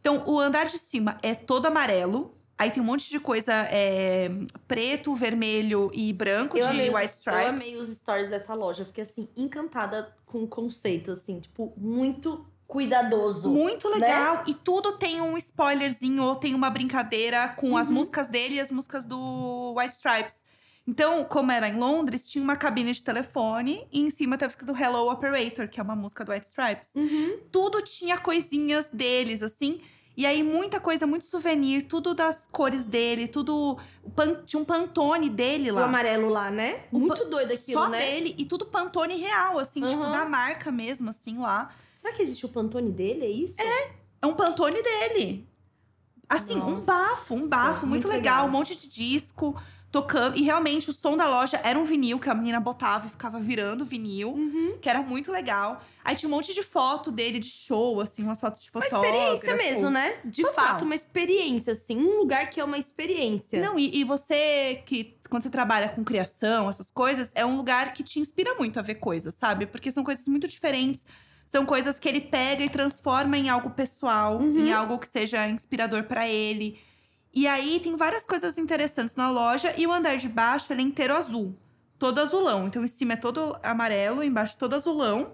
Então, o andar de cima é todo amarelo. Aí tem um monte de coisa é, preto, vermelho e branco Eu de white os, stripes. eu amei os stories dessa loja. Eu fiquei, assim, encantada com o conceito, assim. Tipo, muito cuidadoso. Muito né? legal. E tudo tem um spoilerzinho ou tem uma brincadeira com as Uhum. músicas dele e as músicas do White Stripes. Então, como era em Londres, tinha uma cabine de telefone e em cima tava escrito Hello Operator, que é uma música do White Stripes. Uhum. Tudo tinha coisinhas deles, assim. E aí, muita coisa, muito souvenir, tudo das cores dele, tudo. o pan- tinha um Pantone dele O lá. amarelo lá, né? O Muito doido aquilo, Só né? dele. E tudo Pantone real, assim, tipo, Uhum. da marca mesmo, assim, lá. Será que existe o Pantone dele? É isso? É um Pantone dele. Assim, um Nossa, bafo, um bafo, muito, muito legal, legal. um monte de disco tocando. E realmente o som da loja era um vinil que a menina botava e ficava virando vinil, Uhum. que era muito legal. Aí tinha um monte de foto dele de show, assim, umas fotos de Uma fotógrafo. experiência mesmo, né? De Total. fato, uma experiência, assim. Um lugar que é uma experiência. Não, e, e você que, quando você trabalha com criação, essas coisas, é um lugar que te inspira muito a ver coisas, sabe? Porque são coisas muito diferentes. São coisas que ele pega e transforma em algo pessoal, Uhum. em algo que seja inspirador pra ele. E aí tem várias coisas interessantes na loja e o andar de baixo ele é inteiro azul, todo azulão. Então em cima é todo amarelo, embaixo todo azulão.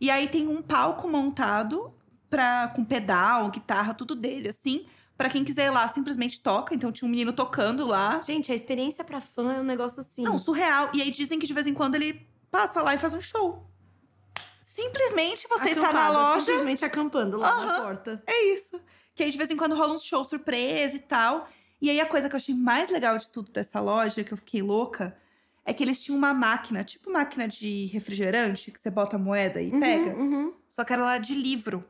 E aí tem um palco montado pra, com pedal, guitarra, tudo dele, assim. Pra quem quiser ir lá, simplesmente toca. Então tinha um menino tocando lá. Gente, a experiência pra fã é um negócio assim. Não, surreal. E aí dizem que de vez em quando ele passa lá e faz um show. Simplesmente você está na loja. Simplesmente acampando lá na porta. É isso. Que aí de vez em quando rola um show surpresa e tal. E aí a coisa que eu achei mais legal de tudo dessa loja, que eu fiquei louca, é que eles tinham uma máquina, tipo máquina de refrigerante, que você bota a moeda e Uhum, pega. uhum. Só que era lá de livro.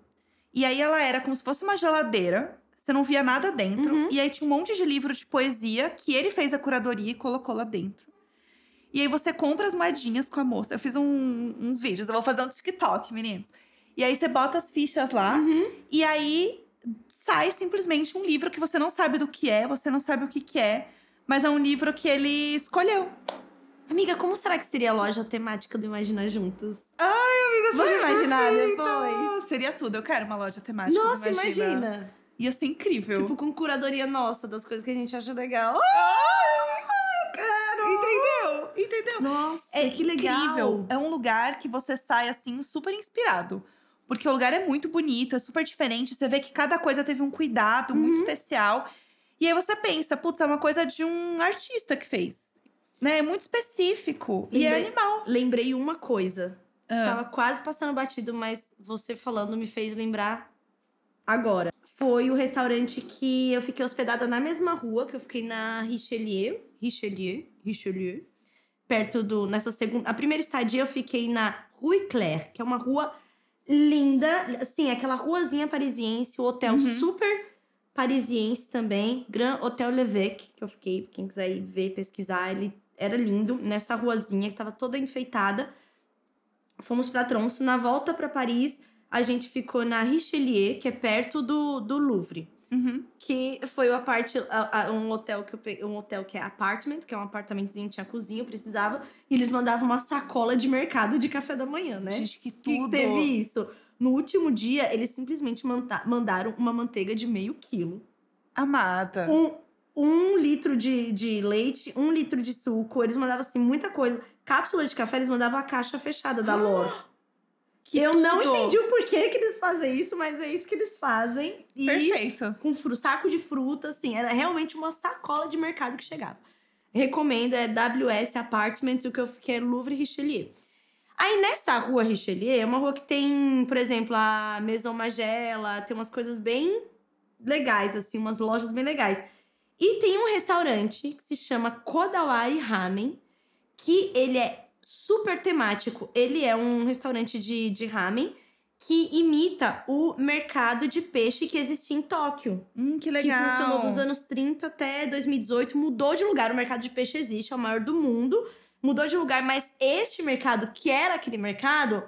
E aí ela era como se fosse uma geladeira. Você não via nada dentro. Uhum. E aí tinha um monte de livro de poesia que ele fez a curadoria e colocou lá dentro. E aí você compra as moedinhas com a moça. Eu fiz um- uns vídeos, eu vou fazer um TikTok, menino. E aí você bota as fichas lá. Uhum. E aí sai simplesmente um livro que você não sabe do que é, você não sabe o que, que é. Mas é um livro que ele escolheu. Amiga, como será que seria a loja temática do Imagina Juntos? Amiga, Vamos imaginar depois? Seria tudo. Eu quero uma loja temática. Nossa, imagina. Ia ser incrível. Tipo, com curadoria nossa das coisas que a gente acha legal. Entendeu? Entendeu? Nossa, É que legal. incrível. É um lugar que você sai assim super inspirado. Porque o lugar é muito bonito, é super diferente. Você vê que cada coisa teve um cuidado muito Uhum. especial. E aí você pensa, putz, é uma coisa de um artista que fez. Né? É muito específico. E é Lembrei- animal. Lembrei uma coisa. Ah. Estava quase passando batido, mas você falando me fez lembrar agora. Foi o restaurante que eu fiquei hospedada na mesma rua, que eu fiquei na Richelieu. Richelieu, Richelieu. Perto do. Nessa segunda. A primeira estadia eu fiquei na Rue Claire, que é uma rua linda. Assim, aquela ruazinha parisiense, o hotel Uhum. super parisiense também. Grand Hotel Levesque, que eu fiquei. Quem quiser ir ver, pesquisar, ele era lindo. Nessa ruazinha que tava toda enfeitada. Fomos pra Tronço. Na volta pra Paris, a gente ficou na Richelieu, que é perto do, do Louvre. Uhum. Que foi a parte, a- a- um hotel que um hotel que é apartment, que é um apartamentozinho, tinha cozinha, eu precisava. E eles mandavam uma sacola de mercado de café da manhã, né? Gente, que que tudo. teve isso. No último dia, eles simplesmente mandaram uma manteiga de meio quilo. Amada. Um, um litro de, de leite, um litro de suco. Eles mandavam, assim, muita coisa. Cápsula de café, eles mandavam a caixa fechada da Lore. Que eu não entendi o porquê que eles fazem isso, mas é isso que eles fazem. E Perfeito. com fru- saco de fruta, assim, era realmente uma sacola de mercado que chegava. Recomendo, é WS Apartments, o que eu fiquei é Louvre Richelieu. Aí nessa rua Richelieu, é uma rua que tem, por exemplo, a Maison Magela, tem umas coisas bem legais, assim, umas lojas bem legais. E tem um restaurante que se chama Kodawari Ramen, que ele é super temático. Ele é um restaurante de, de ramen que imita o mercado de peixe que existia em Tóquio. Hum, que Que legal. funcionou dos anos 30 até 2018. Mudou de lugar. O mercado de peixe existe, é o maior do mundo. Mudou de lugar, mas este mercado, que era aquele mercado,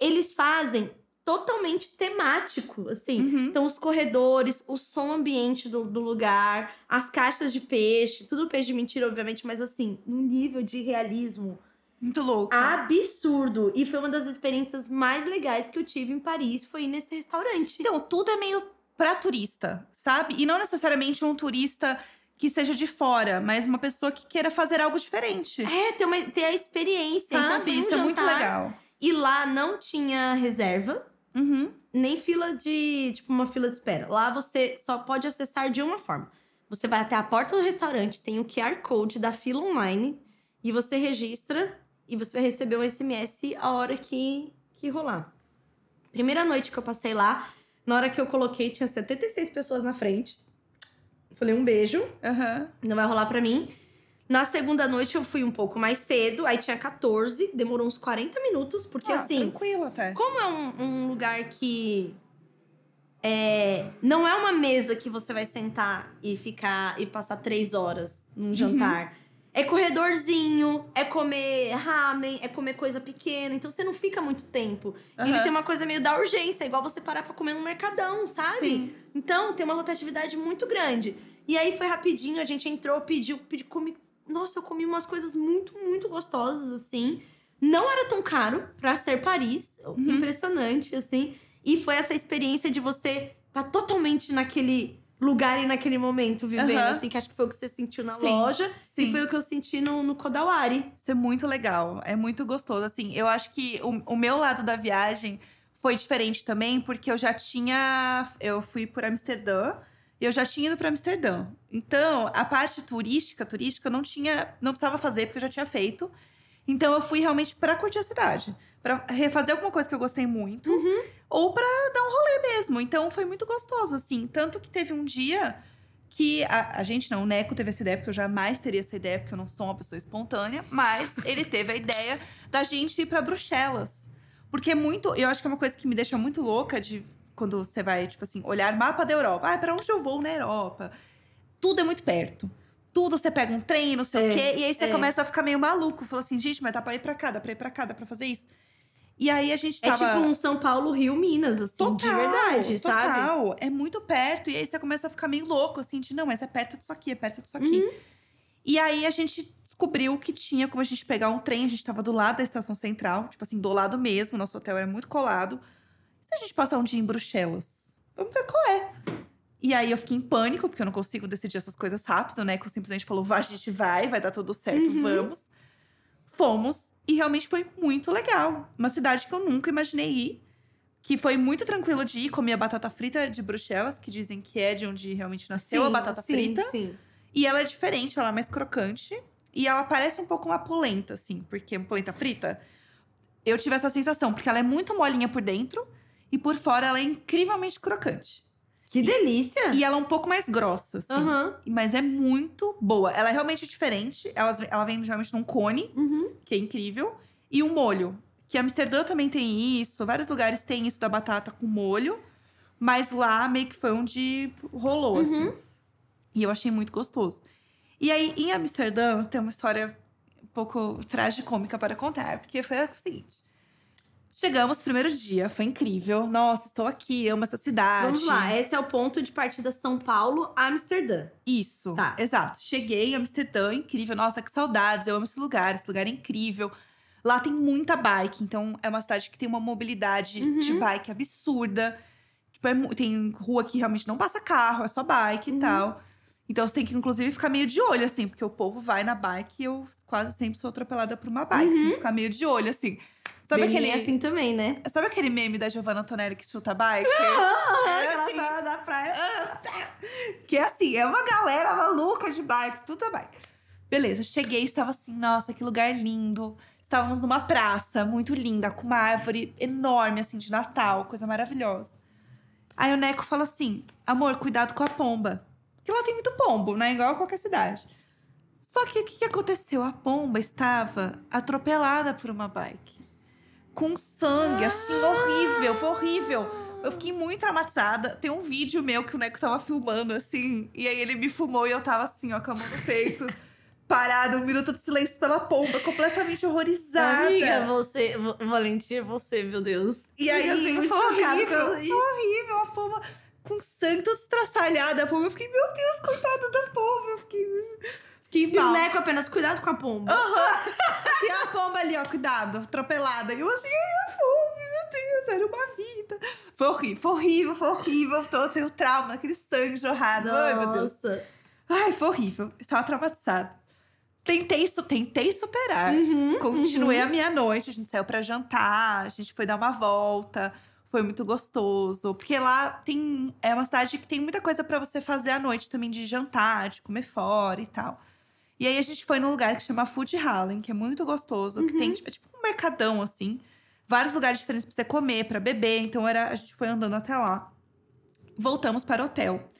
eles fazem totalmente temático, assim. Uhum. Então, os corredores, o som ambiente do, do lugar, as caixas de peixe, tudo peixe de mentira, obviamente, mas assim, um nível de realismo Muito louco. absurdo. E foi uma das experiências mais legais que eu tive em Paris, foi ir nesse restaurante. Então, tudo é meio pra turista, sabe? E não necessariamente um turista que seja de fora, mas uma pessoa que queira fazer algo diferente. É, ter, uma, ter a experiência. então, Sabe? foi um Isso é muito legal. E lá não tinha reserva, Uhum. nem fila de, tipo, uma fila de espera. Lá você só pode acessar de uma forma. Você vai até a porta do restaurante, tem o QR Code da fila online, e você registra, e você vai receber um SMS a hora que, que rolar. Primeira noite que eu passei lá, na hora que eu coloquei, tinha 76 pessoas na frente. Falei um beijo, Aham. não vai rolar pra mim. Na segunda noite eu fui um pouco mais cedo, aí tinha 14, demorou uns 40 minutos, porque Ah, assim, Tranquilo até. como é um, um lugar que é, não é uma mesa que você vai sentar e ficar e passar três horas Uhum. num jantar. É corredorzinho, é comer ramen, é comer coisa pequena, então você não fica muito tempo. E ele tem uma coisa meio da urgência, igual você parar pra comer no mercadão, sabe? Sim. Então, tem uma rotatividade muito grande. E aí foi rapidinho, a gente entrou, pediu, pediu comi... Nossa, eu comi umas coisas muito, muito gostosas, assim. Não era tão caro pra ser Paris. Uhum. Impressionante, assim. E foi essa experiência de você tá totalmente naquele lugar e naquele momento vivendo, Aham. assim, que acho que foi o que você sentiu na Sim, loja. Sim. E foi o que eu senti no, no Kodawari. Isso é muito legal. É muito gostoso. Assim, eu acho que o, o meu lado da viagem foi diferente também, porque eu já tinha. Eu fui por Amsterdã e eu já tinha ido para Amsterdã. Então, a parte turística, turística, eu não tinha. Não precisava fazer, porque eu já tinha feito. Então, eu fui realmente para curtir a cidade. Pra refazer alguma coisa que eu gostei muito. Ou pra dar um rolê mesmo. Então, foi muito gostoso, assim. Tanto que teve um dia que a, a gente não, o Neco teve essa ideia, porque eu jamais teria essa ideia, porque eu não sou uma pessoa espontânea, mas ele teve a ideia da gente ir pra Bruxelas. Porque é muito, eu acho que é uma coisa que me deixa muito louca de quando você vai, tipo assim, olhar mapa da Europa. Ah, pra onde eu vou na Europa? Tudo é muito perto. Tudo você pega um trem, não sei É, o quê, e aí você é. começa a ficar meio maluco. Fala assim, gente, mas dá pra ir pra cá, dá pra ir pra cá, dá pra fazer isso. E aí a gente É tava. tipo um São Paulo, Rio, Minas, assim, de verdade, sabe? Total. É muito perto. E aí você começa a ficar meio louco, assim, de não, mas é perto disso aqui, é perto disso aqui. Uhum. E aí a gente descobriu que tinha como a gente pegar um trem, a gente tava do lado da estação central, tipo assim, do lado mesmo, nosso hotel era muito colado. Se a gente passar um dia em Bruxelas, vamos ver qual é. E aí eu fiquei em pânico, porque eu não consigo decidir essas coisas rápido, né? Que eu simplesmente falou, vai, a gente vai, vai dar tudo certo, Uhum. vamos. Fomos, e realmente foi muito legal. Uma cidade que eu nunca imaginei ir. Que foi muito tranquilo de ir, comi a batata frita de Bruxelas, que dizem que é de onde realmente nasceu a Sim, batata sim, frita. Sim. E ela é diferente, ela é mais crocante. E ela parece um pouco uma polenta, assim, porque uma polenta frita. Eu tive essa sensação, porque ela é muito molinha por dentro e por fora ela é incrivelmente crocante. Que delícia! E ela é um pouco mais grossa, assim. Aham. Mas é muito boa. Ela é realmente diferente. Ela, ela vem geralmente num cone, Uhum. que é incrível, e um molho. Que Amsterdã também tem isso, vários lugares têm isso da batata com molho. Mas lá meio que foi onde rolou, Uhum. assim. E eu achei muito gostoso. E aí, em Amsterdã, tem uma história um pouco tragicômica para contar, porque foi o seguinte. Chegamos, primeiro dia, foi incrível. Nossa, estou aqui, amo essa cidade. Vamos lá, esse é o ponto de partida São Paulo, Amsterdã. Isso, Tá. exato. Cheguei em Amsterdã, incrível. Nossa, que saudades, eu amo esse lugar, esse lugar é incrível. Lá tem muita bike, então é uma cidade que tem uma mobilidade Uhum. de bike absurda. Tipo, é tem rua que realmente não passa carro, é só bike Uhum. e tal. Então você tem que, inclusive, ficar meio de olho, assim, porque o povo vai na bike e eu quase sempre sou atropelada por uma bike. Você tem que ficar meio de olho, assim. Sabe Belém aquele, assim também, né? sabe aquele meme da Giovanna Antonelli que chuta a bike? Ah, É assim. tá da praia. Que é assim, é uma galera maluca de bikes, tudo bike. Beleza, cheguei, estava assim, nossa, que lugar lindo. Estávamos numa praça muito linda, com uma árvore enorme, assim, de Natal, coisa maravilhosa. Aí o Neco fala assim: amor, cuidado com a pomba. Porque lá tem muito pombo, né? Igual a qualquer cidade. Só que o que, aconteceu? A pomba estava atropelada por uma bike. Com sangue, assim, horrível, foi horrível. Eu fiquei muito traumatizada. Tem um vídeo meu que o Neco tava filmando, assim. E aí ele me filmou e eu tava assim, ó, com a mão no peito. parada, um minuto de silêncio pela pomba, completamente horrorizada. Amiga, você. Va- Valentina, você, meu Deus. E aí, foi horrível, foi horrível. A pomba com sangue toda estraçalhada. A pomba, eu fiquei, meu Deus, coitada da pomba. Eu fiquei, fiquei E o mal. Neco apenas cuidado com a pomba. Assim, a pomba ali, ó, cuidado, atropelada. Eu assim, ai, a pomba, meu Deus, era uma vida. Foi horrível, foi horrível, foi horrível. Tô sem o trauma, aquele sangue jorrado. Ai, meu Deus. Nossa. Ai, foi horrível. Estava traumatizada. Tentei, su- tentei superar. Uhum, Continuei uhum. a minha noite, a gente saiu pra jantar, a gente foi dar uma volta. Foi muito gostoso. Porque lá tem. É uma cidade que tem muita coisa pra você fazer à noite também, de jantar, de comer fora e tal. E aí a gente foi num lugar que chama Food Hallen, que é muito gostoso, que Uhum. tem tipo, é tipo um mercadão, assim. Vários lugares diferentes pra você comer, pra beber. Então era, a gente foi andando até lá. Voltamos para o hotel.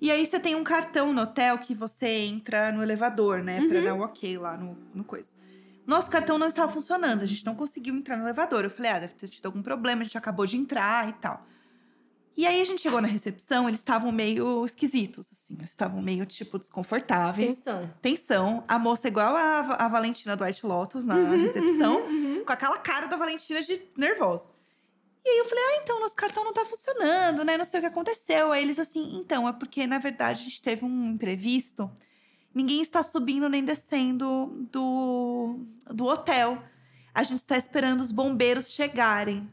E aí você tem um cartão no hotel que você entra no elevador, né? Pra Uhum. dar o ok lá no, no coisa. Nosso cartão não estava funcionando, a gente não conseguiu entrar no elevador. Eu falei, ah, deve ter tido algum problema, a gente acabou de entrar e tal. E aí a gente chegou na recepção, eles estavam meio esquisitos, assim. Eles estavam meio, tipo, desconfortáveis. Atenção. Tensão. A moça é igual a, a Valentina do White Lotus na Uhum, recepção uhum, uhum. com aquela cara da Valentina de nervosa. E aí eu falei, ah, então, nosso cartão não tá funcionando, né? Não sei o que aconteceu. Aí eles assim, então, é porque, na verdade, a gente teve um imprevisto. Ninguém está subindo nem descendo do, do hotel. A gente está esperando os bombeiros chegarem.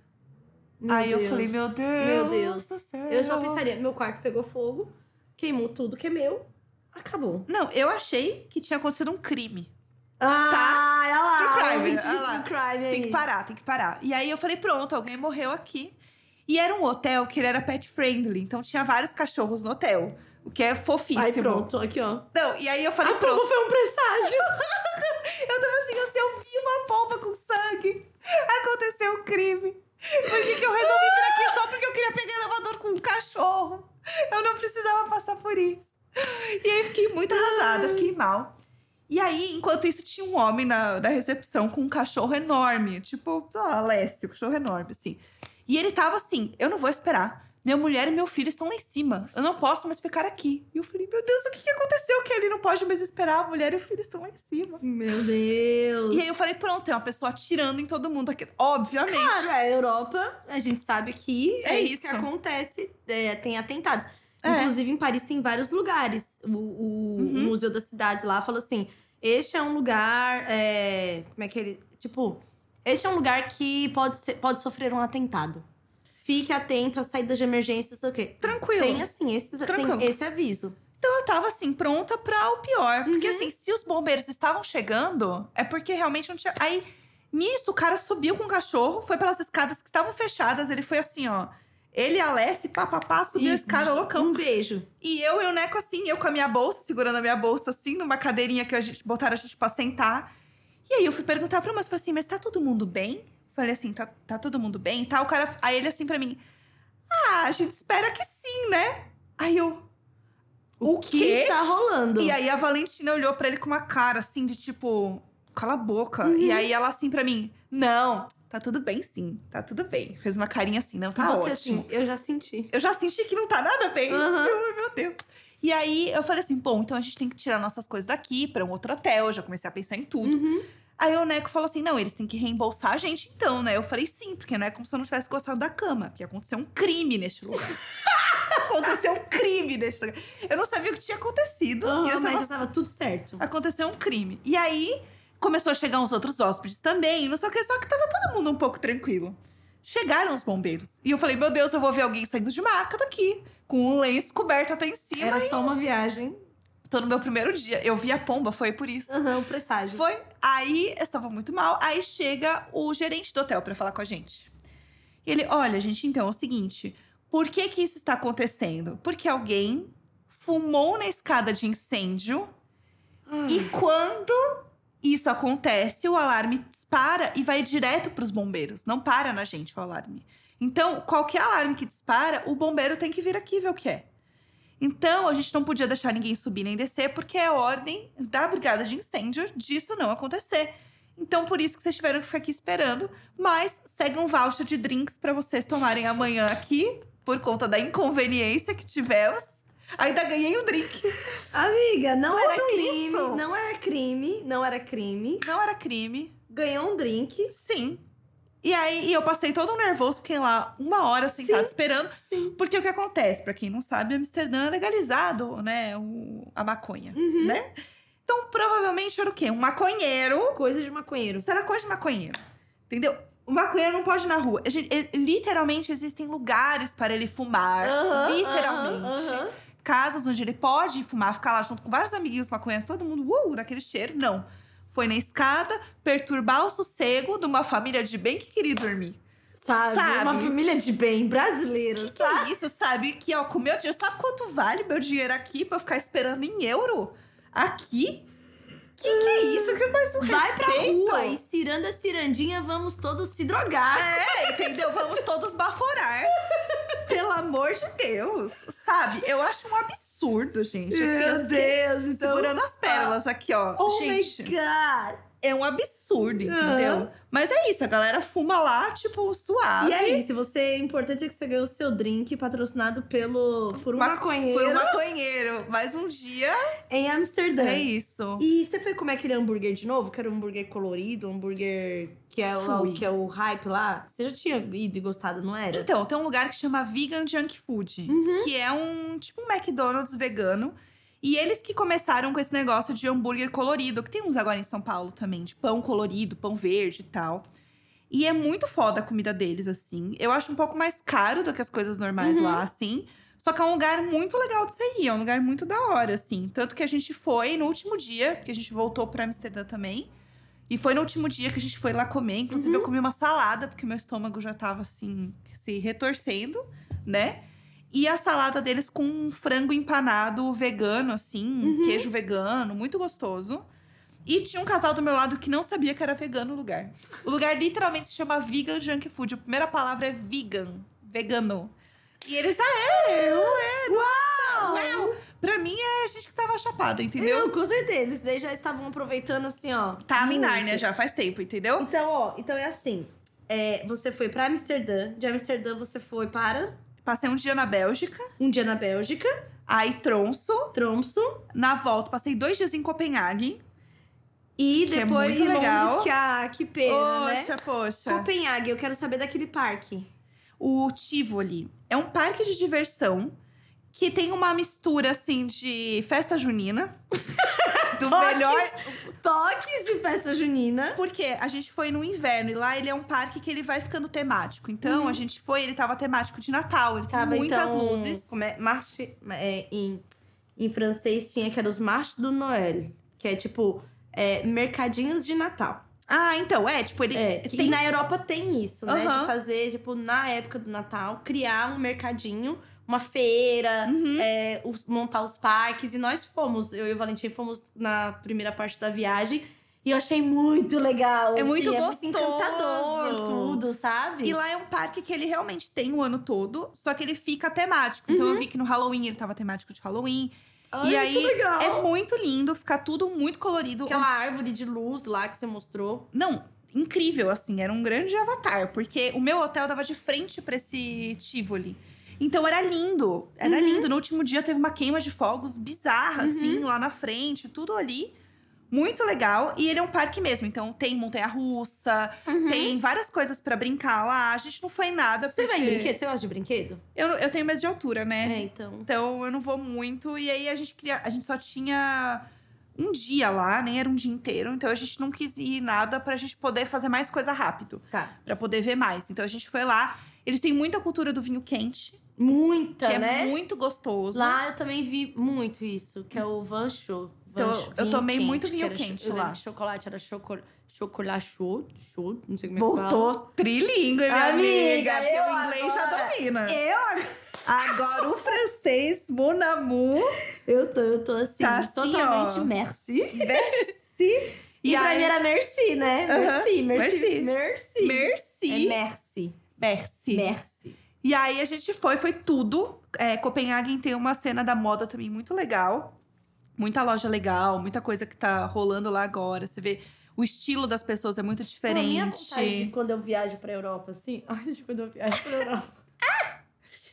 Meu aí eu Deus. falei, meu Deus. Meu Deus. do céu. Eu só pensaria, meu quarto pegou fogo, queimou tudo que é meu, acabou. Não, eu achei que tinha acontecido um crime. Ah, olha lá. True crime, olha lá. true crime aí. Tem que parar, tem que parar. E aí eu falei, pronto, alguém morreu aqui. E era um hotel que ele era pet friendly, então tinha vários cachorros no hotel. O que é fofíssimo. Aí pronto, aqui ó. Não, e aí eu falei, A pronto. pomba foi um presságio. Eu tava assim, se eu vi uma pomba com sangue, aconteceu um crime. Por que, que eu resolvi vir aqui só porque eu queria pegar elevador com um cachorro? Eu não precisava passar por isso. E aí fiquei muito arrasada, fiquei mal. E aí, enquanto isso, tinha um homem na, na recepção com um cachorro enorme. Tipo, sei lá, Alessio, cachorro enorme, assim. E ele tava assim, eu não vou esperar. Minha mulher e meu filho estão lá em cima. Eu não posso mais ficar aqui. E eu falei, meu Deus, o que, que aconteceu? Que ele não pode mais esperar. A mulher e o filho estão lá em cima. Meu Deus. E aí eu falei, pronto, tem uma pessoa atirando em todo mundo aqui. Obviamente. Claro, a Europa, a gente sabe que é, É isso que acontece, é, tem atentados. É. Inclusive, em Paris tem vários lugares. O, o Uhum. Museu das Cidades lá fala assim: este é um lugar. é, como é que ele. Tipo, este é um lugar que pode, ser, pode sofrer um atentado. Fique atento às saídas de emergência, não sei o quê. Tranquilo. Tem assim, esses, Tranquilo. tem esse aviso. Então eu tava assim, pronta pra o pior. Porque Uhum. assim, se os bombeiros estavam chegando, é porque realmente não tinha. Aí, nisso, o cara subiu com o cachorro, foi pelas escadas que estavam fechadas. Ele foi assim, ó. Ele e a Alessi, pá, pá, pá, subiu a escada loucão. Um beijo. E eu e o Neco, assim, eu com a minha bolsa, segurando a minha bolsa, assim, numa cadeirinha que a gente botaram a gente pra sentar. E aí eu fui perguntar pra moça, falei assim, mas tá todo mundo bem? Falei assim, tá, tá todo mundo bem? Tá, o cara. Aí ele assim pra mim, ah, a gente espera que sim, né? Aí eu. O, que quê? tá rolando? E aí a Valentina olhou pra ele com uma cara assim de tipo, cala a boca. Uhum. E aí ela assim pra mim, não, tá tudo bem sim, tá tudo bem. Fez uma carinha assim, não, tá Você ótimo. assim, eu já senti. Eu já senti que não tá nada bem. Aham. Eu, meu Deus. E aí eu falei assim, bom, então a gente tem que tirar nossas coisas daqui pra um outro hotel. Eu já comecei a pensar em tudo. Uhum. Aí o Neco falou assim: não, eles têm que reembolsar a gente então, né? Eu falei sim, porque não é como se eu não tivesse gostado da cama, porque aconteceu um crime neste lugar. aconteceu um crime neste lugar. Eu não sabia o que tinha acontecido. E eu mas estava já tava tudo certo. aconteceu um crime. E aí começou a chegar uns outros hóspedes também, não sei o que, só que tava todo mundo um pouco tranquilo. Chegaram os bombeiros. E eu falei, meu Deus, eu vou ver alguém saindo de maca daqui, com um lenço coberto até em cima. Era só uma viagem. Tô no meu primeiro dia. Eu vi a pomba, foi por isso. Aham, o presságio. Foi. Aí eu estava muito mal. Aí chega o gerente do hotel pra falar com a gente. E ele, olha, gente, então é o seguinte: por que que isso está acontecendo? Porque alguém fumou na escada de incêndio Ai. e quando isso acontece, o alarme dispara e vai direto para os bombeiros. Não para na gente o alarme. Então, qualquer alarme que dispara, o bombeiro tem que vir aqui ver o que é. Então, a gente não podia deixar ninguém subir nem descer, porque é ordem da brigada de incêndio disso não acontecer. Então, por isso que vocês tiveram que ficar aqui esperando. Mas segue um voucher de drinks para vocês tomarem amanhã aqui, por conta da inconveniência que tivemos. Ainda ganhei um drink. Amiga, não Tudo era crime. isso. Não era crime. Não era crime. Não era crime. Ganhou um drink. Sim. E aí e eu passei todo um nervoso, fiquei lá uma hora sentada esperando. Sim. Porque o que acontece, pra quem não sabe, Amsterdã é legalizado, né? O, a maconha, Uhum. né? Então, provavelmente era o quê? Um maconheiro. Coisa de maconheiro. Isso era coisa de maconheiro. Entendeu? O maconheiro não pode ir na rua. Gente- e- literalmente existem lugares para ele fumar. Aham, literalmente. aham. Casas onde ele pode fumar, ficar lá junto com vários amiguinhos maconheiros, todo mundo, uh, daquele cheiro. Não. Foi na escada perturbar o sossego de uma família de bem que queria dormir. Sabe? Sabe? Uma família de bem brasileira, Que que sabe? é isso, sabe? Que, ó, com meu dinheiro, sabe quanto vale meu dinheiro aqui pra eu ficar esperando em euro? Aqui? Que que é isso? Que mais um Vai pra respeito? rua e ciranda, cirandinha, vamos todos se drogar. É, entendeu? Vamos todos baforar. Pelo amor de Deus. Sabe? Eu acho um absurdo, gente. Assim, eu fiquei Deus, então Segurando as pérolas aqui, ó. Oh gente, my God! É um absurdo, entendeu? Aham. Mas é isso, a galera fuma lá, tipo, suave. E aí, se você. O importante é que você ganhou o seu drink patrocinado pelo. Por um Ma- maconheiro Por um maconheiro. Mais um dia, em Amsterdã. é isso. E você foi comer aquele hambúrguer de novo? Que era um hambúrguer colorido, um hambúrguer que é, o, Fui. que é o hype lá? Você já tinha ido e gostado, não era? Então, tem um lugar que chama Vegan Junk Food, Uhum. que é um tipo um McDonald's vegano. E eles que começaram com esse negócio de hambúrguer colorido, que tem uns agora em São Paulo também, de pão colorido, pão verde e tal. E é muito foda a comida deles, assim. Eu acho um pouco mais caro do que as coisas normais Uhum. lá, assim. Só que é um lugar muito legal de você ir, é um lugar muito da hora, assim. Tanto que a gente foi no último dia, porque a gente voltou pra Amsterdã também. E foi no último dia que a gente foi lá comer. Inclusive, Uhum. eu comi uma salada, porque meu estômago já tava, assim, se retorcendo, né? E a salada deles com um frango empanado vegano, assim, um Uhum. queijo vegano, muito gostoso. E tinha um casal do meu lado que não sabia que era vegano o lugar. O lugar literalmente se chama Vegan Junk Food. A primeira palavra é vegan, vegano. E eles, ah, é, ué, nossa, uau. Pra mim é a gente que tava chapada, entendeu? Não, com certeza. Esses daí já estavam aproveitando assim, ó. Tava em muito. Nárnia já faz tempo, entendeu? Então, ó, então é assim. É, você foi pra Amsterdã. De Amsterdã você foi para Passei um dia na Bélgica, um dia na Bélgica, aí Tronso. Tromso. Na volta, passei dois dias em Copenhague. E Que é depois muito em Londres, legal. que, ah, que pena, né? poxa, poxa. Copenhague, eu quero saber daquele parque. O Tivoli é um parque de diversão que tem uma mistura, assim, de festa junina. do Toques. melhor. Toques de festa junina. Porque a gente foi no inverno e lá ele é um parque que ele vai ficando temático. Então, a gente foi, ele tava temático de Natal. Ele Tava, tem muitas então, luzes. Como é, marche, é, em, em francês tinha que era os Marches do Noël. Que é tipo é, mercadinhos de Natal. Ah, então, é, tipo, ele É, que- tem E na Europa tem isso, né? Aham. De fazer, tipo, na época do Natal, criar um mercadinho, uma feira, Uhum. é, os- montar os parques. E nós fomos, eu e o Valentim fomos na primeira parte da viagem. E eu achei muito legal. É assim, muito é gostoso. encantador, tudo, sabe? E lá é um parque que ele realmente tem o ano todo, só que ele fica temático. Então eu vi que no Halloween ele tava temático de Halloween. Ai, e aí que legal. é muito lindo, fica tudo muito colorido. Aquela árvore de luz lá que você mostrou. Não, incrível, assim, era um grande avatar, porque o meu hotel dava de frente pra esse Tivoli. Então era lindo, era Uhum. lindo. No último dia teve uma queima de fogos bizarra, Uhum. assim, lá na frente, tudo ali. Muito legal. E ele é um parque mesmo, então tem montanha-russa, tem várias coisas pra brincar lá. A gente não foi em nada, Você vai em porque brinquedo? Você gosta de brinquedo? Eu, eu tenho medo de altura, né? É, então. Então eu não vou muito. E aí a gente queria. A gente só tinha um dia lá, nem era um dia inteiro. Então a gente não quis ir nada pra gente poder fazer mais coisa rápido. Tá. Pra poder ver mais. Então a gente foi lá. Eles têm muita cultura do vinho quente, Muita, que né? é muito gostoso. Lá eu também vi muito isso, que é o Van Show. Então, eu Show, tomei muito que vinho cho- quente lá. que chocolate era chocolate, chocolate chaud, chaud, não sei como é que fala. Voltou trilingue, minha Amiga, amiga. Porque o inglês já agora- domina. Eu, Agora o francês, mon amour, eu tô, eu tô assim, Tá assim, totalmente merci. merci. E, pra aí- mim era merci, né? Aham, Merci, merci, merci. merci. Merci. É merci, merci. merci. E aí a gente foi, foi tudo. É, Copenhagen tem uma cena da moda também muito legal. Muita loja legal, muita coisa que tá rolando lá agora. Você vê o estilo das pessoas é muito Pô, a minha vontade de diferente. quando eu viajo pra Europa, assim. Ai, quando eu viajo pra Europa.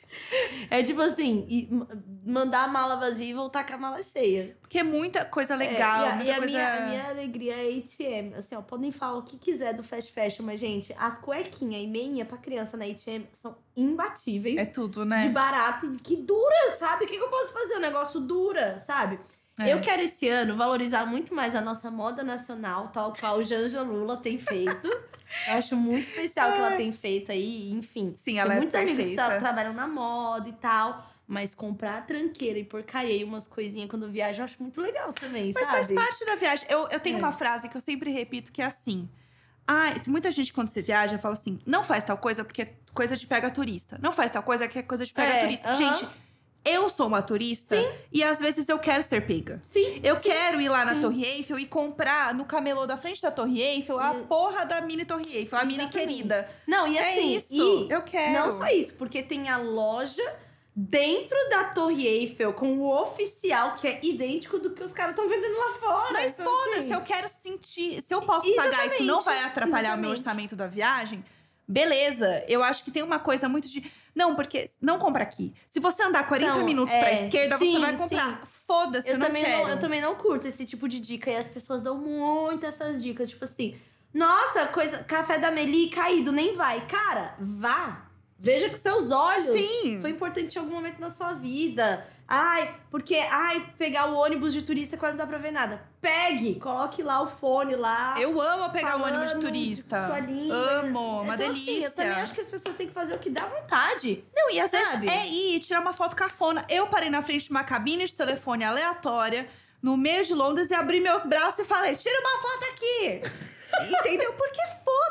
É tipo assim, ma- mandar a mala vazia e voltar com a mala cheia. Porque é muita coisa legal, É, e a, muita e a coisa. minha, a minha alegria é H&M. Assim, ó, podem falar o que quiser do fast fashion, mas, gente, as cuequinhas e meinha pra criança na H&M são imbatíveis. É tudo, De né? barato e que dura, sabe? O que, que eu posso fazer? O negócio dura, sabe? É. Eu quero esse ano valorizar muito mais a nossa moda nacional, tal qual Janja Lula tem feito. Eu acho muito especial o que ela tem feito aí, enfim. Sim, ela Tem é muitos amigos que trabalham na moda e tal. Mas comprar tranqueira e porcaria e umas coisinhas quando eu viajo, eu acho muito legal também, Mas sabe? faz parte da viagem. Eu, eu tenho É. uma frase que eu sempre repito que é assim. Ah, muita gente quando você viaja fala assim: não faz tal coisa porque é coisa de pega turista. Não faz tal coisa que é coisa de pega É, turista. aham. Gente, eu sou uma turista Sim. e às vezes eu quero ser pega. Sim, Eu sim. quero ir lá na sim. Torre Eiffel e comprar no camelô da frente da Torre Eiffel a porra da mini Torre Eiffel, a mini Exatamente. querida. Não, e é assim, isso. e eu quero. Não só isso, porque tem a loja dentro da Torre Eiffel com o oficial, que é idêntico do que os caras estão vendendo lá fora. Mas Então, foda-se, assim, eu quero sentir. Se eu posso pagar isso, não vai atrapalhar o meu exatamente. orçamento da viagem. Beleza, eu acho que tem uma coisa muito de. Não, porque não compra aqui. Se você andar 40 Não, minutos é, pra esquerda, sim, você vai comprar. Foda-se, eu, Eu não também quero. não, eu também não curto esse tipo de dica. E as pessoas dão muito essas dicas. Tipo assim, nossa, coisa, café da Meli caído, nem vai. Cara, vá. Veja com seus olhos. Sim. Foi importante em algum momento na sua vida. Ai, porque, ai, pegar o ônibus de turista quase não dá pra ver nada. Pegue, coloque lá o fone lá. Eu amo pegar o ônibus de de turista. sua língua. Amo, uma então, Assim, delícia. eu também acho que as pessoas têm que fazer o que dá vontade. Não, e às Sabe? vezes é ir e tirar uma foto cafona. Eu parei na frente de uma cabine de telefone aleatória, no meio de Londres, e abri meus braços e falei: tira uma foto aqui! Entendeu? Porque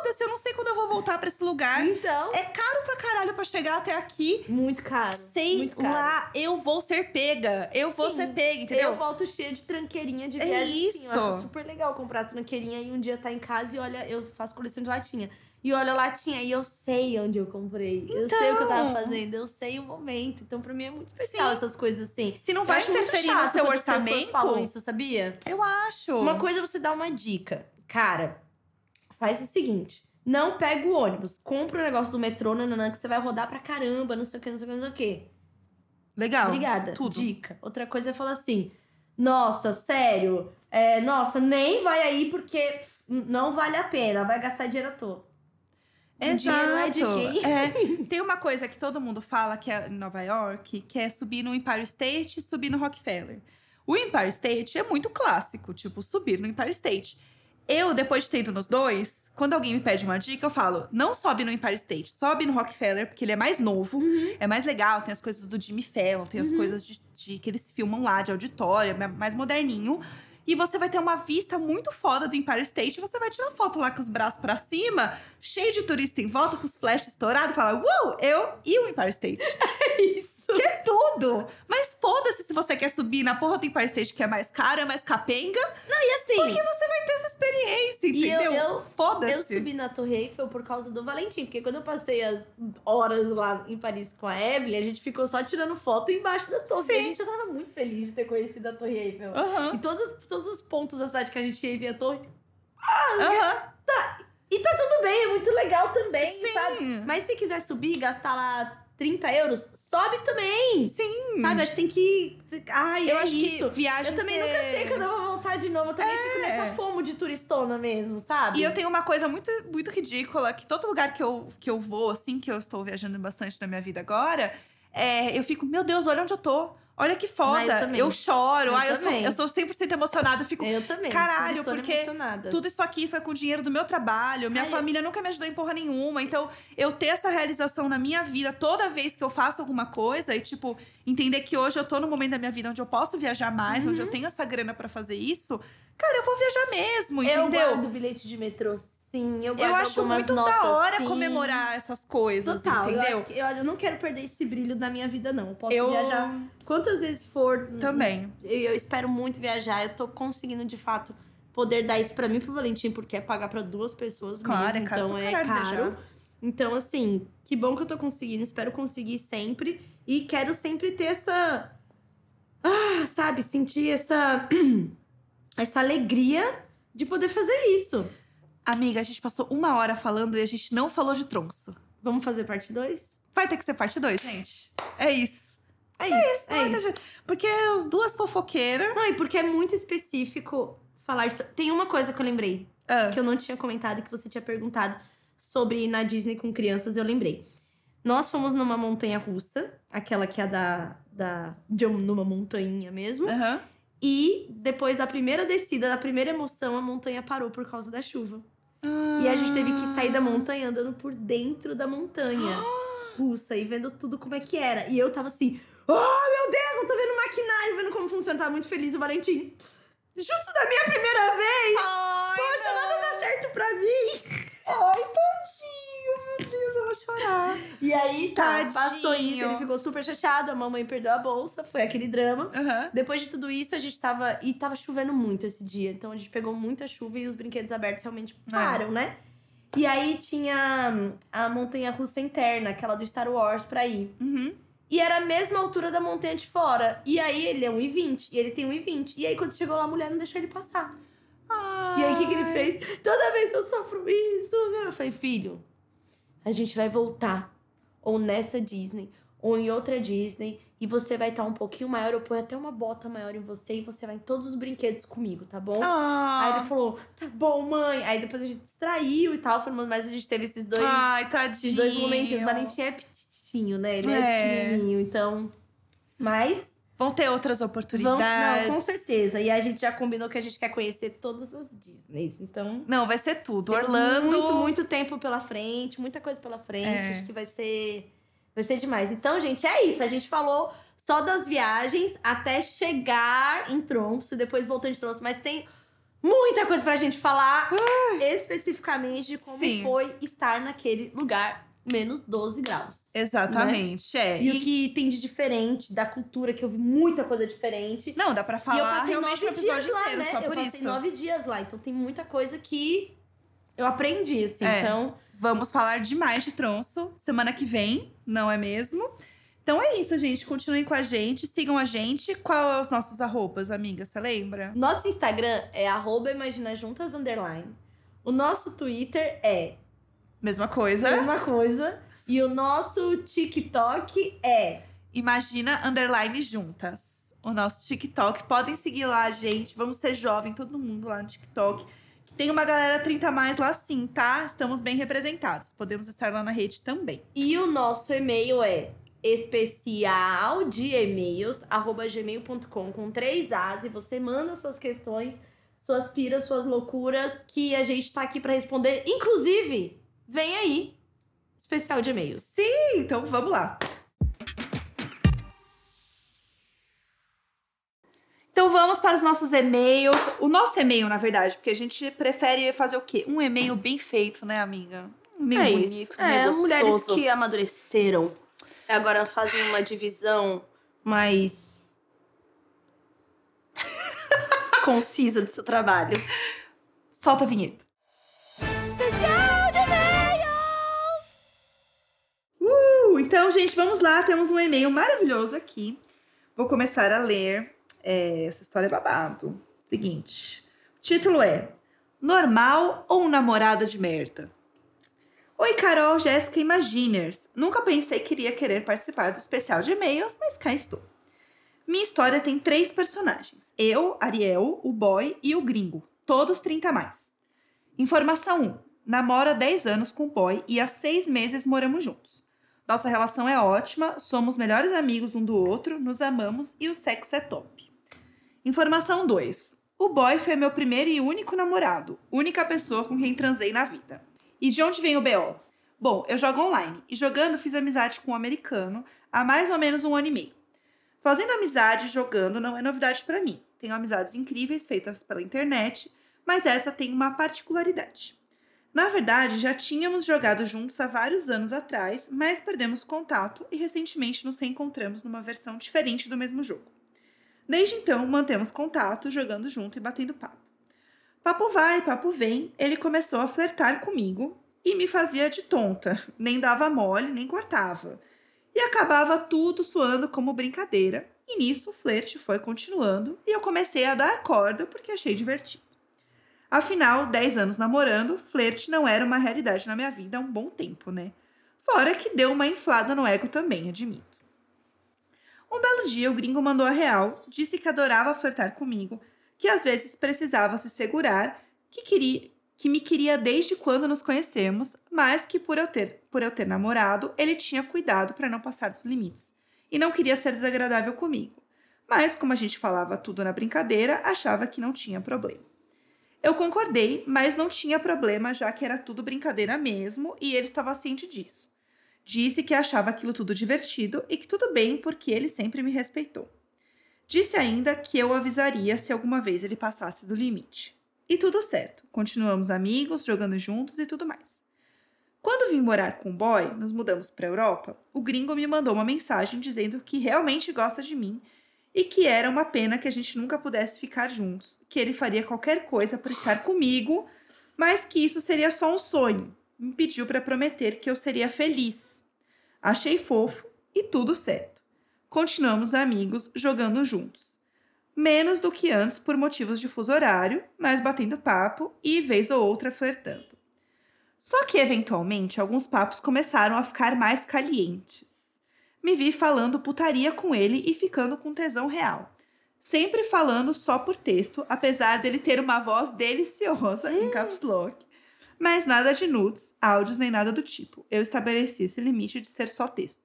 foda-se, eu não sei quando eu vou voltar pra esse lugar. Então, É caro pra caralho pra chegar até aqui. muito caro. Sei muito caro. lá, eu vou ser pega. Eu vou Sim, ser pega, entendeu? Eu volto cheia de tranqueirinha de É viagem, sim. Eu isso. acho super legal comprar tranqueirinha e um dia tá em casa e olha, eu faço coleção de latinha. E olha a latinha e eu sei onde eu comprei. eu sei o que eu tava Então. fazendo, eu sei o momento. Então, pra mim é muito especial Sim. essas coisas assim. Se não vai interferir no seu quando as pessoas orçamento, falam isso, sabia? eu acho. Uma coisa é você dar uma dica. Cara, faz o seguinte. Não pega o ônibus. Compra o negócio do metrô, nananã, que você vai rodar pra caramba, não sei o que, não sei o que, não sei o que. Legal. Obrigada. tudo. Dica. Outra coisa é falar assim: nossa, sério, é, nossa, nem vai aí porque não vale a pena, vai gastar dinheiro à toa. É quem? É. Tem uma coisa que todo mundo fala que é em Nova York, que é subir no Empire State e subir no Rockefeller. O Empire State é muito clássico, tipo, subir no Empire State. Eu, depois de ter ido nos dois, quando alguém me pede uma dica, eu falo: não sobe no Empire State, sobe no Rockefeller, porque ele é mais novo, Uhum. é mais legal, tem as coisas do Jimmy Fallon, tem as Uhum. coisas de, de- que eles filmam lá, de auditório, é mais moderninho. E você vai ter uma vista muito foda do Empire State. E você vai tirar foto lá com os braços pra cima, cheio de turista em volta, com os flashes estourados, e falar: Uau, eu e o Empire State. Isso. Que é tudo! Mas foda-se se você quer subir na porra do Empire State, que é mais caro, é mais capenga, E assim, porque você vai ter essa experiência, E eu- entendeu? eu- eu Foda-se. subi na Torre Eiffel por causa do Valentim. Porque quando eu passei as horas lá em Paris com a Evelyn, a gente ficou só tirando foto embaixo da torre. Sim. E a gente já tava muito feliz de ter conhecido a Torre Eiffel. Aham, E todos, todos os pontos da cidade que a gente ia via a torre. aham. E tá tudo bem, é muito legal também, Sim. sabe? Mas se quiser subir gastar lá 30 euros, sobe também. Sim. Sabe? Acho que tem que. Ai, Eu é acho isso. que viagem Eu também ser- nunca sei quando eu vou voltar de novo. Eu também fico É. nessa fomo de turistona mesmo, sabe? E eu tenho uma coisa muito, muito ridícula, que todo lugar que eu, que eu vou, assim, que eu estou viajando bastante na minha vida agora, é, eu fico, meu Deus, olha onde eu tô. Olha que foda. Ah, eu também. choro. Eu ah, eu, sou, eu sou 100% emocionada. Eu fico, Eu também. Caralho, porque emocionada. tudo isso aqui foi com o dinheiro do meu trabalho. Minha Ai, família nunca me ajudou em porra nenhuma. Então, eu ter essa realização na minha vida toda vez que eu faço alguma coisa e, tipo, entender que hoje eu tô no momento da minha vida onde eu posso viajar mais, onde Uhum. eu tenho essa grana pra fazer isso, cara, eu vou viajar mesmo, Eu entendeu? guardo bilhete de metrô, sim. Eu Eu acho muito notas, da hora sim. comemorar essas coisas, Total, eu, entendeu? acho que, olha, eu não quero perder esse brilho da minha vida, não. Eu posso Eu viajar quantas vezes for. também. Eu, eu espero muito viajar. Eu tô conseguindo, de fato, poder dar isso pra mim e pro Valentim, porque é pagar pra duas pessoas Claro, mesmo. é caro então é caro. viajar. Então, assim, que bom que eu tô conseguindo. Espero conseguir sempre. E quero sempre ter essa. Ah, sabe, sentir essa. essa alegria de poder fazer isso. Amiga, a gente passou uma hora falando e a gente não falou de tronço. Vamos fazer parte 2? Vai ter que ser parte 2, gente. É isso. É isso, é isso. Porque as duas fofoqueiras. Não, e porque é muito específico falar de... Tem uma coisa que eu lembrei, Ah, que eu não tinha comentado, que você tinha perguntado sobre ir na Disney com crianças, eu lembrei. Nós fomos numa montanha russa, aquela que é da, da de um- numa montanha mesmo. aham. E depois da primeira descida, da primeira emoção, a montanha parou por causa da chuva. E a gente teve que sair da montanha andando por dentro da montanha russa e vendo tudo como é que era. E eu tava assim, oh meu Deus, eu tô vendo maquinário, vendo como funciona. Tava muito feliz o Valentim. Justo da minha primeira vez! Ai, Poxa, nada dá certo pra mim! Ai, tadinho. Meu Deus, eu vou chorar. E aí, tá, Tadinho. passou isso, ele ficou super chateado, a mamãe perdeu a bolsa, foi aquele drama. Aham. Depois de tudo isso, a gente tava. E tava chovendo muito esse dia. Então a gente pegou muita chuva e os brinquedos abertos realmente param, né? E aí tinha hum, a montanha russa interna, aquela do Star Wars pra ir. Uhum. E era a mesma altura da montanha de fora. E aí ele é 1,20 e ele tem 1,20. E aí quando chegou lá, a mulher não deixou ele passar. E aí o que, que ele fez? Toda vez eu sofro isso. Eu falei, filho, a gente vai voltar. Ou nessa Disney, ou em outra Disney. E você vai estar um pouquinho maior. Eu ponho até uma bota maior em você e você vai em todos os brinquedos comigo, tá bom? Aí Ah. ele falou, tá bom, mãe. Aí depois a gente distraiu e tal. Mas a gente teve esses dois, Ai, tadinho. esses dois momentinhos. O Valentim é petitinho, né? Ele é, É. pequenininho, então... Mas Vão ter outras Vão, oportunidades. não, com certeza. E a gente já combinou que a gente quer conhecer todas as Disneys. Então, Não, vai ser tudo. Orlando. muito, muito tempo pela frente, muita coisa pela frente. É. Acho que vai ser, vai ser demais. Então, gente, é isso. A gente falou só das viagens até chegar em Tromso e depois voltando de Tromso. Mas tem muita coisa pra gente falar especificamente de como Sim. foi estar naquele lugar menos 12 graus. Exatamente, é. E, o que tem de diferente da cultura, que eu vi muita coisa diferente. Não, dá pra E eu falar passei realmente nove um episódio dias lá, inteiro né? só eu por passei isso. nove dias lá, então tem muita coisa que eu aprendi, assim. É. Então, Vamos falar demais de tronço semana que vem, não é mesmo? Então é isso, gente. Continuem com a gente, sigam a gente. Qual é os nossos arrobas, amiga? Você lembra? nosso Instagram é arroba imaginajuntas, underline. O nosso Twitter é Mesma coisa. mesma coisa. E o nosso TikTok é... Imagina underline juntas. O nosso TikTok. Podem seguir lá, gente. Vamos ser jovem, todo mundo lá no TikTok. Tem uma galera 30 a mais lá sim, tá? Estamos bem representados. Podemos estar lá na rede também. E o nosso e-mail é especial de e-mails, arroba gmail.com, com três As, e você manda suas questões, suas piras, suas loucuras, que a gente tá aqui para responder. Inclusive, vem aí, especial de e-mails. Sim, então vamos lá. Então vamos para os nossos e-mails. O nosso e-mail, na verdade, porque a gente prefere fazer o quê? Um e-mail bem feito, né, amiga? Um e-mail é bonito, isso. um e-mail É, gostoso. mulheres que amadureceram. Agora fazem uma divisão mais concisa do seu trabalho. Solta a vinheta. Então, gente, vamos lá. Temos um e-mail maravilhoso aqui. Vou começar a ler. É, essa história é babado. Seguinte. O título é Normal ou namorada de merda? Oi, Carol, Jéssica Imaginers. Nunca pensei que iria querer participar do especial de e-mails, mas cá estou. Minha história tem três personagens. Eu, Ariel, o boy e o gringo. Todos 30 a mais. Informação 1. Namoro há 10 anos com o boy e há 6 meses moramos juntos. Nossa relação é ótima, somos melhores amigos um do outro, nos amamos e o sexo é top. Informação 2. O boy foi meu primeiro e único namorado, única pessoa com quem transei na vida. E de onde vem o BO? Bom, eu jogo online e jogando fiz amizade com um americano há mais ou menos um ano e meio. Fazendo amizade jogando não é novidade pra mim. Tenho amizades incríveis feitas pela internet, mas essa tem uma particularidade. Na verdade, já tínhamos jogado juntos há vários anos atrás, mas perdemos contato e recentemente nos reencontramos numa versão diferente do mesmo jogo. Desde então, mantemos contato, jogando junto e batendo papo. Papo vai, papo vem, ele começou a flertar comigo e me fazia de tonta, nem dava mole, nem cortava. E acabava tudo soando como brincadeira, e nisso o flerte foi continuando e eu comecei a dar corda porque achei divertido. Afinal, 10 anos namorando, flerte não era uma realidade na minha vida há um bom tempo, né? Fora que deu uma inflada no ego também, admito. Um belo dia, o gringo mandou a real, disse que adorava flertar comigo, que às vezes precisava se segurar, que, queria, que me queria desde quando nos conhecemos, mas que por eu ter, por eu ter namorado, ele tinha cuidado para não passar dos limites e não queria ser desagradável comigo. Mas, como a gente falava tudo na brincadeira, achava que não tinha problema. Eu concordei, mas não tinha problema, já que era tudo brincadeira mesmo e ele estava ciente disso. Disse que achava aquilo tudo divertido e que tudo bem porque ele sempre me respeitou. Disse ainda que eu avisaria se alguma vez ele passasse do limite. E tudo certo, continuamos amigos, jogando juntos e tudo mais. Quando vim morar com o boy, nos mudamos para a Europa, o gringo me mandou uma mensagem dizendo que realmente gosta de mim e que era uma pena que a gente nunca pudesse ficar juntos, que ele faria qualquer coisa por estar comigo, mas que isso seria só um sonho. Me pediu para prometer que eu seria feliz. Achei fofo e tudo certo. Continuamos amigos, jogando juntos. Menos do que antes por motivos de fuso horário, mas batendo papo e vez ou outra flertando. Só que, eventualmente, alguns papos começaram a ficar mais calientes. Me vi falando putaria com ele e ficando com tesão real. Sempre falando só por texto, apesar dele ter uma voz deliciosa em caps lock. Mas nada de nudes, áudios nem nada do tipo. Eu estabeleci esse limite de ser só texto.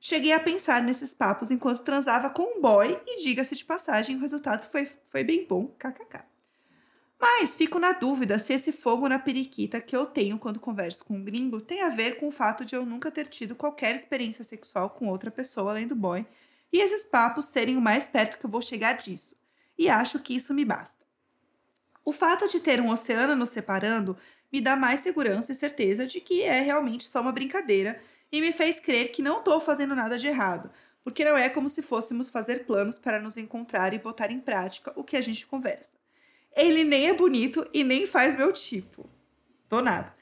Cheguei a pensar nesses papos enquanto transava com um boy e, diga-se de passagem, o resultado foi, foi bem bom, kkk. Mas fico na dúvida se esse fogo na periquita que eu tenho quando converso com um gringo tem a ver com o fato de eu nunca ter tido qualquer experiência sexual com outra pessoa além do boy e esses papos serem o mais perto que eu vou chegar disso. E acho que isso me basta. O fato de ter um oceano nos separando me dá mais segurança e certeza de que é realmente só uma brincadeira e me fez crer que não estou fazendo nada de errado, porque não é como se fôssemos fazer planos para nos encontrar e botar em prática o que a gente conversa. Ele nem é bonito e nem faz meu tipo. Do nada.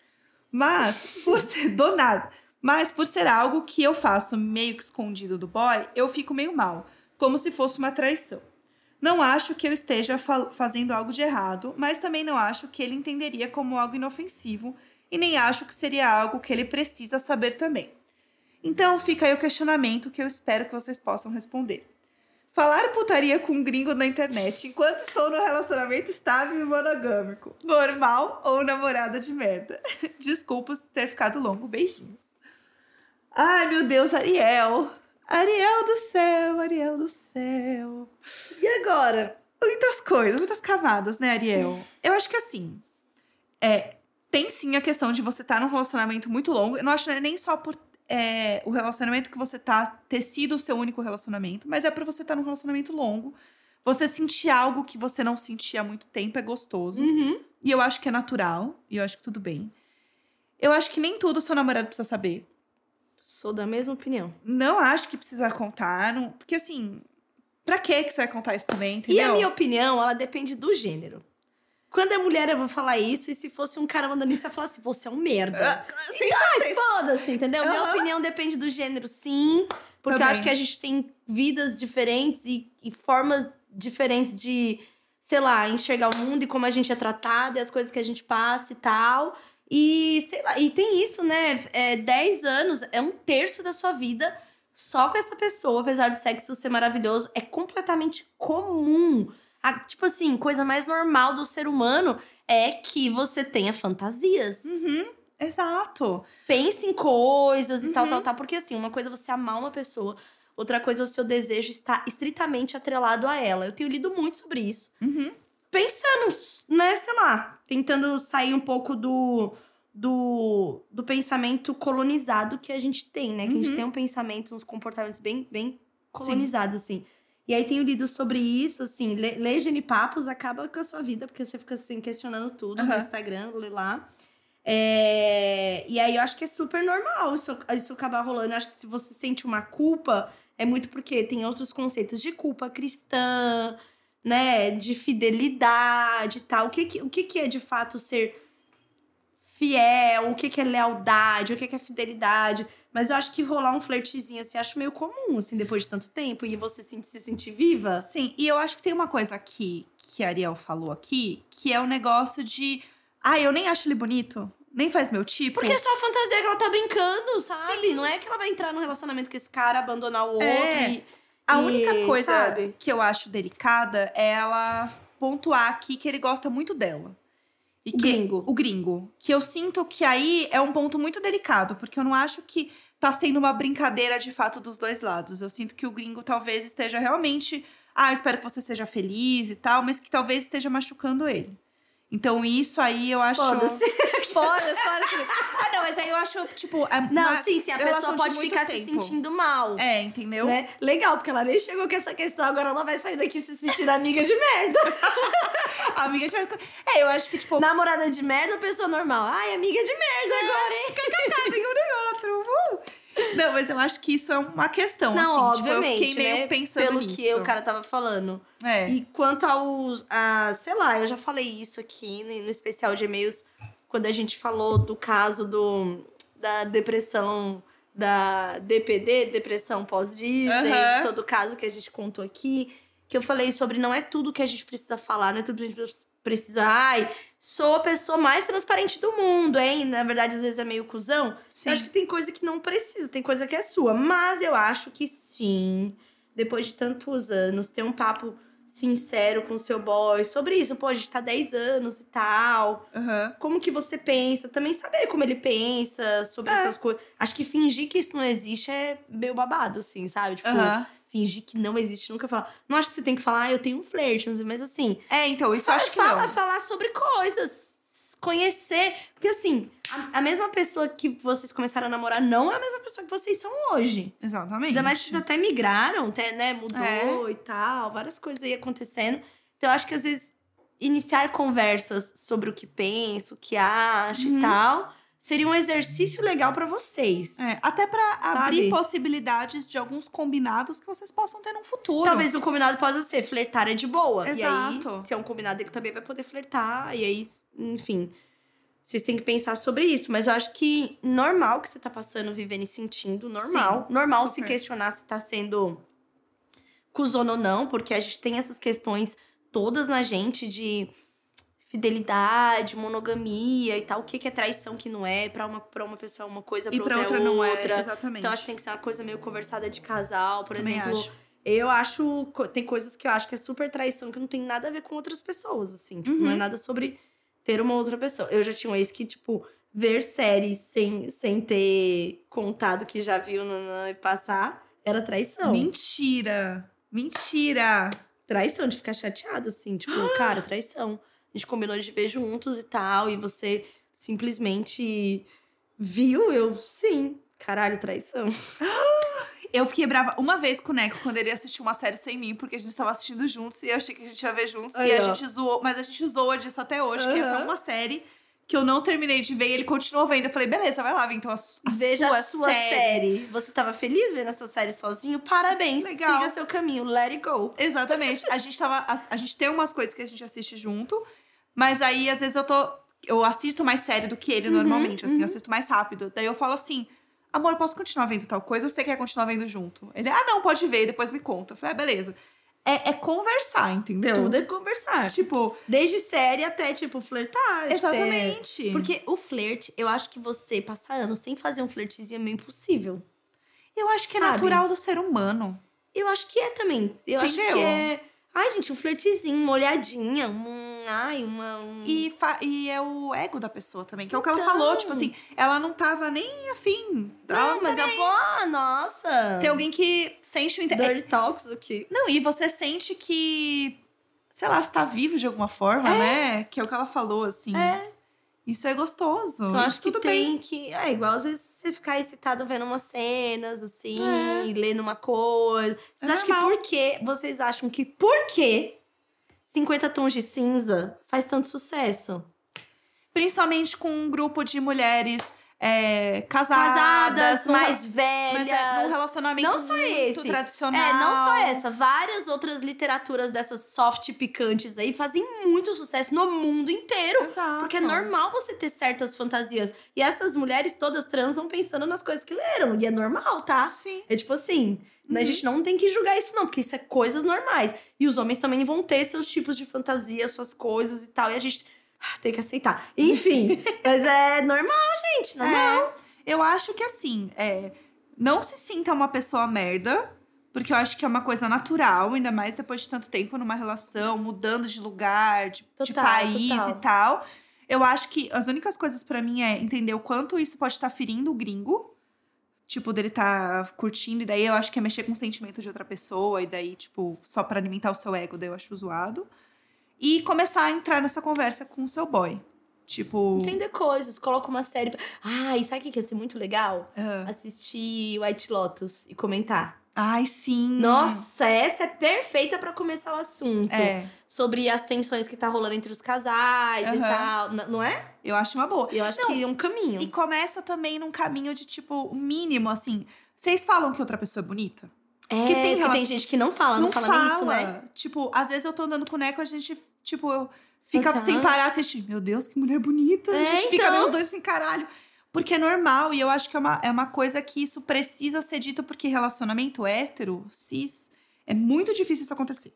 Mas, por ser, do nada. Mas por ser algo que eu faço meio que escondido do boy, eu fico meio mal, como se fosse uma traição. Não acho que eu esteja fa fazendo algo de errado, mas também não acho que ele entenderia como algo inofensivo e nem acho que seria algo que ele precisa saber também. Então fica aí o questionamento que eu espero que vocês possam responder. Falar putaria com um gringo na internet enquanto estou no relacionamento estável e monogâmico. Normal ou namorada de merda? Desculpa ter ficado longo. Beijinhos. Ai, meu Deus, Ariel. Ariel do céu, Ariel do céu. E agora? Muitas coisas, muitas camadas, né, Ariel? Eu acho que assim. É, tem sim a questão de você estar num relacionamento muito longo. Eu não acho nem só por é, o relacionamento que você tá ter sido o seu único relacionamento, mas é pra você estar num relacionamento longo. Você sentir algo que você não sentia há muito tempo é gostoso. Uhum. E eu acho que é natural. E eu acho que tudo bem. Eu acho que nem tudo o seu namorado precisa saber. Sou da mesma opinião. Não acho que precisa contar. Não, porque assim, pra que que você vai contar isso também, entendeu? E a minha opinião, ela depende do gênero. Quando é mulher, eu vou falar isso. E se fosse um cara mandando isso, eu ia falar assim: você é um merda. Ah, sim, sim. Foda-se, entendeu? Minha Aham. opinião depende do gênero, sim. Porque eu Também. acho que a gente tem vidas diferentes e, e formas diferentes de, sei lá, enxergar o mundo e como a gente é tratado e as coisas que a gente passa e tal. E, sei lá, e tem isso, né? É, 10 anos é um terço da sua vida só com essa pessoa, apesar do sexo ser maravilhoso, é completamente comum. A- tipo assim, coisa mais normal do ser humano é que você tenha fantasias. Uhum, exato. Pense em coisas e tal, Uhum. tal, tal. Porque assim, uma coisa é você amar uma pessoa, outra coisa é o seu desejo estar estritamente atrelado a ela. Eu tenho lido muito sobre isso. Uhum. Pensando, né, sei lá, tentando sair um pouco do, do, do pensamento colonizado que a gente tem, né? Que a gente Uhum. tem um pensamento, uns comportamentos bem, bem colonizados, assim. E aí tenho lido sobre isso, assim, le- ler Papos acaba com a sua vida, porque você fica assim, questionando tudo no. Instagram, lê lá. É, E aí eu acho que é super normal isso, isso acabar rolando. Eu acho que se você sente uma culpa, é muito porque tem outros conceitos de culpa cristã, né? De fidelidade e tal. O que, que, o que, que é de fato ser fiel? O que, que é lealdade? O que, que é fidelidade? Mas eu acho que rolar um flertezinho assim, acho meio comum, assim, depois de tanto tempo, e você se, se sentir viva. Sim, e eu acho que tem uma coisa aqui que a Ariel falou aqui, que é o negócio de. Ah, eu nem acho ele bonito, nem faz meu tipo. Porque é só a fantasia que ela tá brincando, sabe? Não é que ela vai entrar num relacionamento com esse cara, abandonar o outro É. e. A E, única coisa sabe? que eu acho delicada é ela pontuar aqui que ele gosta muito dela. E O que, gringo. O gringo. Que eu sinto que aí é um ponto muito delicado, porque eu não acho que tá sendo uma brincadeira de fato dos dois lados. Eu sinto que o gringo talvez esteja realmente. Ah, eu espero que você seja feliz e tal, mas que talvez esteja machucando ele. Então, isso aí eu acho. Foda-se. Foda-se, foda-se. Ah, não, mas aí eu acho, tipo. é Não, uma sim, sim, a pessoa de pode ficar se tempo. sentindo mal. É, entendeu? Né? Legal, porque ela nem chegou com essa questão, agora ela vai sair daqui se sentindo amiga de merda. Amiga de... É, eu acho que, tipo, Namorada de merda ou pessoa normal? Ai, amiga de merda agora, hein? nenhum nem outro. Uh! Não, mas eu acho que isso é uma questão, Não, assim. Tipo, eu obviamente, fiquei meio né? pensando Pelo nisso. que o cara tava falando. É. E quanto aos. A, sei lá, eu já falei isso aqui no, no especial de e-mails, quando a gente falou do caso do, da depressão, da DPD, depressão pós-Disney, Aham. todo o caso que a gente contou aqui, que eu falei sobre não é tudo que a gente precisa falar, não é tudo que a gente precisa. Ai, sou a pessoa mais transparente do mundo, hein? Na verdade, às vezes é meio cuzão. Sim. Eu acho que tem coisa que não precisa, tem coisa que é sua. Mas eu acho que sim, depois de tantos anos, ter um papo sincero com o seu boy sobre isso. Pô, a gente tá 10 anos e tal. Aham. Como que você pensa? Também saber como ele pensa sobre É. essas coisas. Acho que fingir que isso não existe é meio babado, assim, sabe? Tipo, Aham. Fingir que não existe, nunca falar. Não acho que você tem que falar, ah, eu tenho um flerte, mas assim, É, então, isso eu acho que fala, não. falar sobre coisas, conhecer. Porque assim, a, a mesma pessoa que vocês começaram a namorar não é a mesma pessoa que vocês são hoje. Exatamente. Ainda mais que vocês até migraram, até, né? Mudou É. e tal, várias coisas aí acontecendo. Então, acho que às vezes iniciar conversas sobre o que pensa, o que acha Uhum. e tal, seria um exercício legal pra vocês. É, até pra Sabe? abrir possibilidades de alguns combinados que vocês possam ter no futuro. Talvez o combinado possa ser flertar é de boa. Exato. E aí, se é um combinado, ele também vai poder flertar. E aí, enfim. Vocês têm que pensar sobre isso. Mas eu acho que normal que você tá passando, vivendo e sentindo. Normal. normal se super. questionar se tá sendo cuzona ou não. Porque a gente tem essas questões todas na gente de fidelidade, monogamia e tal. O que que é traição, que não é. Pra uma, pra uma pessoa é uma coisa, pra pra outra, outra é não é. outra. Exatamente. Então, acho que tem que ser uma coisa meio conversada de casal. Por Também exemplo, acho. Eu acho. Tem coisas que eu acho que é super traição, que não tem nada a ver com outras pessoas, assim. Tipo, não é Uhum. nada sobre ter uma outra pessoa. Eu já tinha um ex que, tipo, ver séries sem, sem ter contado que já viu e passar era traição. Mentira! Mentira! Traição, de ficar chateado, assim. Tipo, cara, traição. A gente combinou de ver juntos e tal, e você simplesmente viu? Eu, sim. Caralho, traição. Eu fiquei brava uma vez com o Neco quando ele assistiu uma série sem mim, porque a gente estava assistindo juntos e eu achei que a gente ia ver juntos. Aí, e a ó. gente zoou, mas a gente zoa disso até hoje, que essa é uma série que eu não terminei de ver e ele continuou vendo. Eu falei, beleza, vai lá ver então a, a Veja sua a sua série. Você tava feliz vendo essa série sozinho? Parabéns. Legal. Siga seu caminho. Let it go. Exatamente. A gente tava. A, a gente tem umas coisas que a gente assiste junto, mas aí às vezes eu tô. Eu assisto mais série do que ele Uhum, normalmente, assim, uhum. eu assisto mais rápido. Daí eu falo assim. Amor, eu posso continuar vendo tal coisa? Ou você quer continuar vendo junto? Ele, ah, não, pode ver, depois me conta. Eu falei, ah, beleza. É, é conversar, entendeu? Tudo é conversar. Tipo, Desde série até, tipo, flertar. exatamente. Porque o flerte, eu acho que você passar anos sem fazer um flertezinho é meio impossível. eu acho que é sabe? natural do ser humano. Eu acho que é também. Eu acho Entendeu? que é. Ai, gente, um flertezinho, uma olhadinha, um. Ai, uma. Um... E, e é o ego da pessoa também, que é o que ela Então. falou. Tipo assim, ela não tava nem afim. Não, mas nem falou, ah, nossa. Tem alguém que sente o interesse. Dirty Talks aqui. Não, e você sente que, sei lá, você tá vivo de alguma forma, né? Que é o que ela falou, assim. É. Isso é gostoso. Então, acho que tudo tem bem. que. É igual às vezes você ficar excitado vendo umas cenas, assim, É. lendo uma coisa. Vocês É acham que normal. por quê? Vocês acham que por quê 50 tons de cinza faz tanto sucesso? Principalmente com um grupo de mulheres é, casadas. Casadas, mais velhas. mas é num relacionamento Não só esse. tradicional. É, não só essa, várias outras literaturas dessas soft picantes aí fazem muito sucesso no mundo inteiro. Exato. Porque é normal você ter certas fantasias. E essas mulheres todas transam pensando nas coisas que leram. E é normal, tá? Sim. É tipo assim, né, a Uhum. gente não tem que julgar isso, não, porque isso é coisas normais. E os homens também vão ter seus tipos de fantasia, suas coisas e tal. E a gente tem que aceitar. Enfim, mas é normal, gente. Normal. É, eu acho que assim, é, não se sinta uma pessoa merda, porque eu acho que é uma coisa natural, ainda mais depois de tanto tempo numa relação, mudando de lugar, de, de Total, país total. e tal. Eu acho que as únicas coisas pra mim é entender o quanto isso pode estar ferindo o gringo. Tipo, dele tá curtindo, e daí eu acho que é mexer com o sentimento de outra pessoa, e daí, tipo, só pra alimentar o seu ego, daí eu acho zoado. E começar a entrar nessa conversa com o seu boy. Tipo. Entender coisas, coloca uma série. pra- Ah, e sabe o que ia ser muito legal? ah, Assistir White Lotus e comentar. Ai, sim. Nossa, essa é perfeita pra começar o assunto. É, Sobre as tensões que tá rolando entre os casais e Aham. tal. N- não é? eu acho uma boa. Eu acho Não, que é um caminho. E começa também num caminho de, tipo, mínimo, assim. Vocês falam que outra pessoa é bonita? É, que tem tem gente que não fala, não, fala, nem isso, né? Tipo, às vezes eu tô andando com o Neco, a gente, tipo, eu fica sem parar assistir. Meu Deus, que mulher bonita. a É, gente fica então. meio os dois assim, caralho. Porque é normal, e eu acho que é uma, é uma coisa que isso precisa ser dito, porque relacionamento hétero, cis, é muito difícil isso acontecer.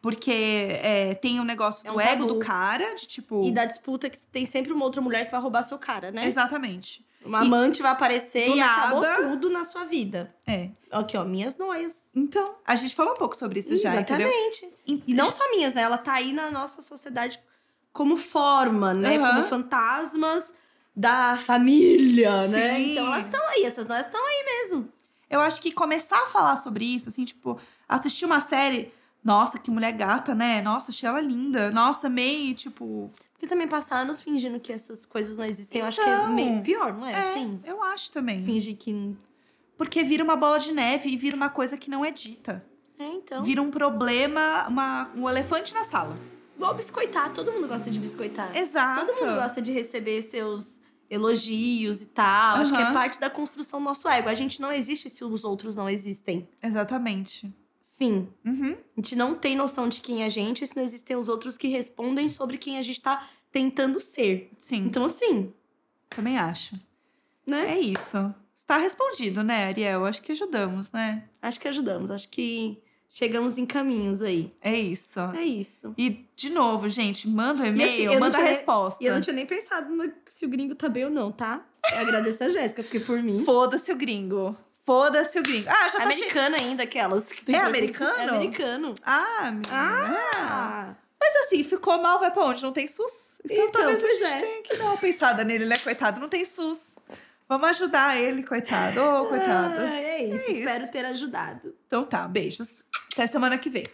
Porque é, tem o negócio É um do ego tabu. do cara, de tipo. E da disputa que tem sempre uma outra mulher que vai roubar seu cara, né? Exatamente. Uma amante vai aparecer e acabou nada- tudo na sua vida. É. Aqui, ó, minhas noias. Então, a gente falou um pouco sobre isso já, entendeu? Exatamente. E não só minhas, né? Ela tá aí na nossa sociedade como forma, né? Aham. Como fantasmas da família, né? Sim. Então elas estão aí, essas noias estão aí mesmo. Eu acho que começar a falar sobre isso, assim, tipo, assistir uma série. Nossa, que mulher gata, né? Nossa, achei ela linda. Nossa, amei, tipo. Porque também passar anos fingindo que essas coisas não existem, eu acho que é Então, meio pior, não é? é, Assim? eu acho também. Fingir que. Porque vira uma bola de neve e vira uma coisa que não é dita. É, então. Vira um problema, uma, um elefante na sala. Vou biscoitar, todo mundo gosta de biscoitar. Exato. Todo mundo gosta de receber seus elogios e tal. Acho que é parte da construção do nosso ego. A gente não existe se os outros não existem. Exatamente. Fim. Uhum. A gente não tem noção de quem é a gente se não existem os outros que respondem sobre quem a gente tá tentando ser. Sim, Então, assim, também acho. né? É isso. Está respondido, né, Ariel? Acho que ajudamos, né? Acho que ajudamos. Acho que chegamos em caminhos aí. É isso. É isso. E, de novo, gente, manda o assim, e-mail, não manda a resposta. E eu não tinha nem pensado no- se o gringo tá bem ou não, tá? Eu agradeço a Jéssica, porque por mim. Foda-se o gringo. Foda-se o gringo. Ah, já É tá che... americana ainda, aquelas que tem É americano? É americano. Ah, menina. Ah! Mas assim, ficou mal, vai pra onde? Não tem SUS? Então, Então, talvez a gente é. tenha que dar uma pensada nele, né? Coitado, não tem SUS. Vamos ajudar ele, coitado. Ô, coitado. Ah, é isso, É isso. espero ter ajudado. Então tá, beijos. Até semana que vem.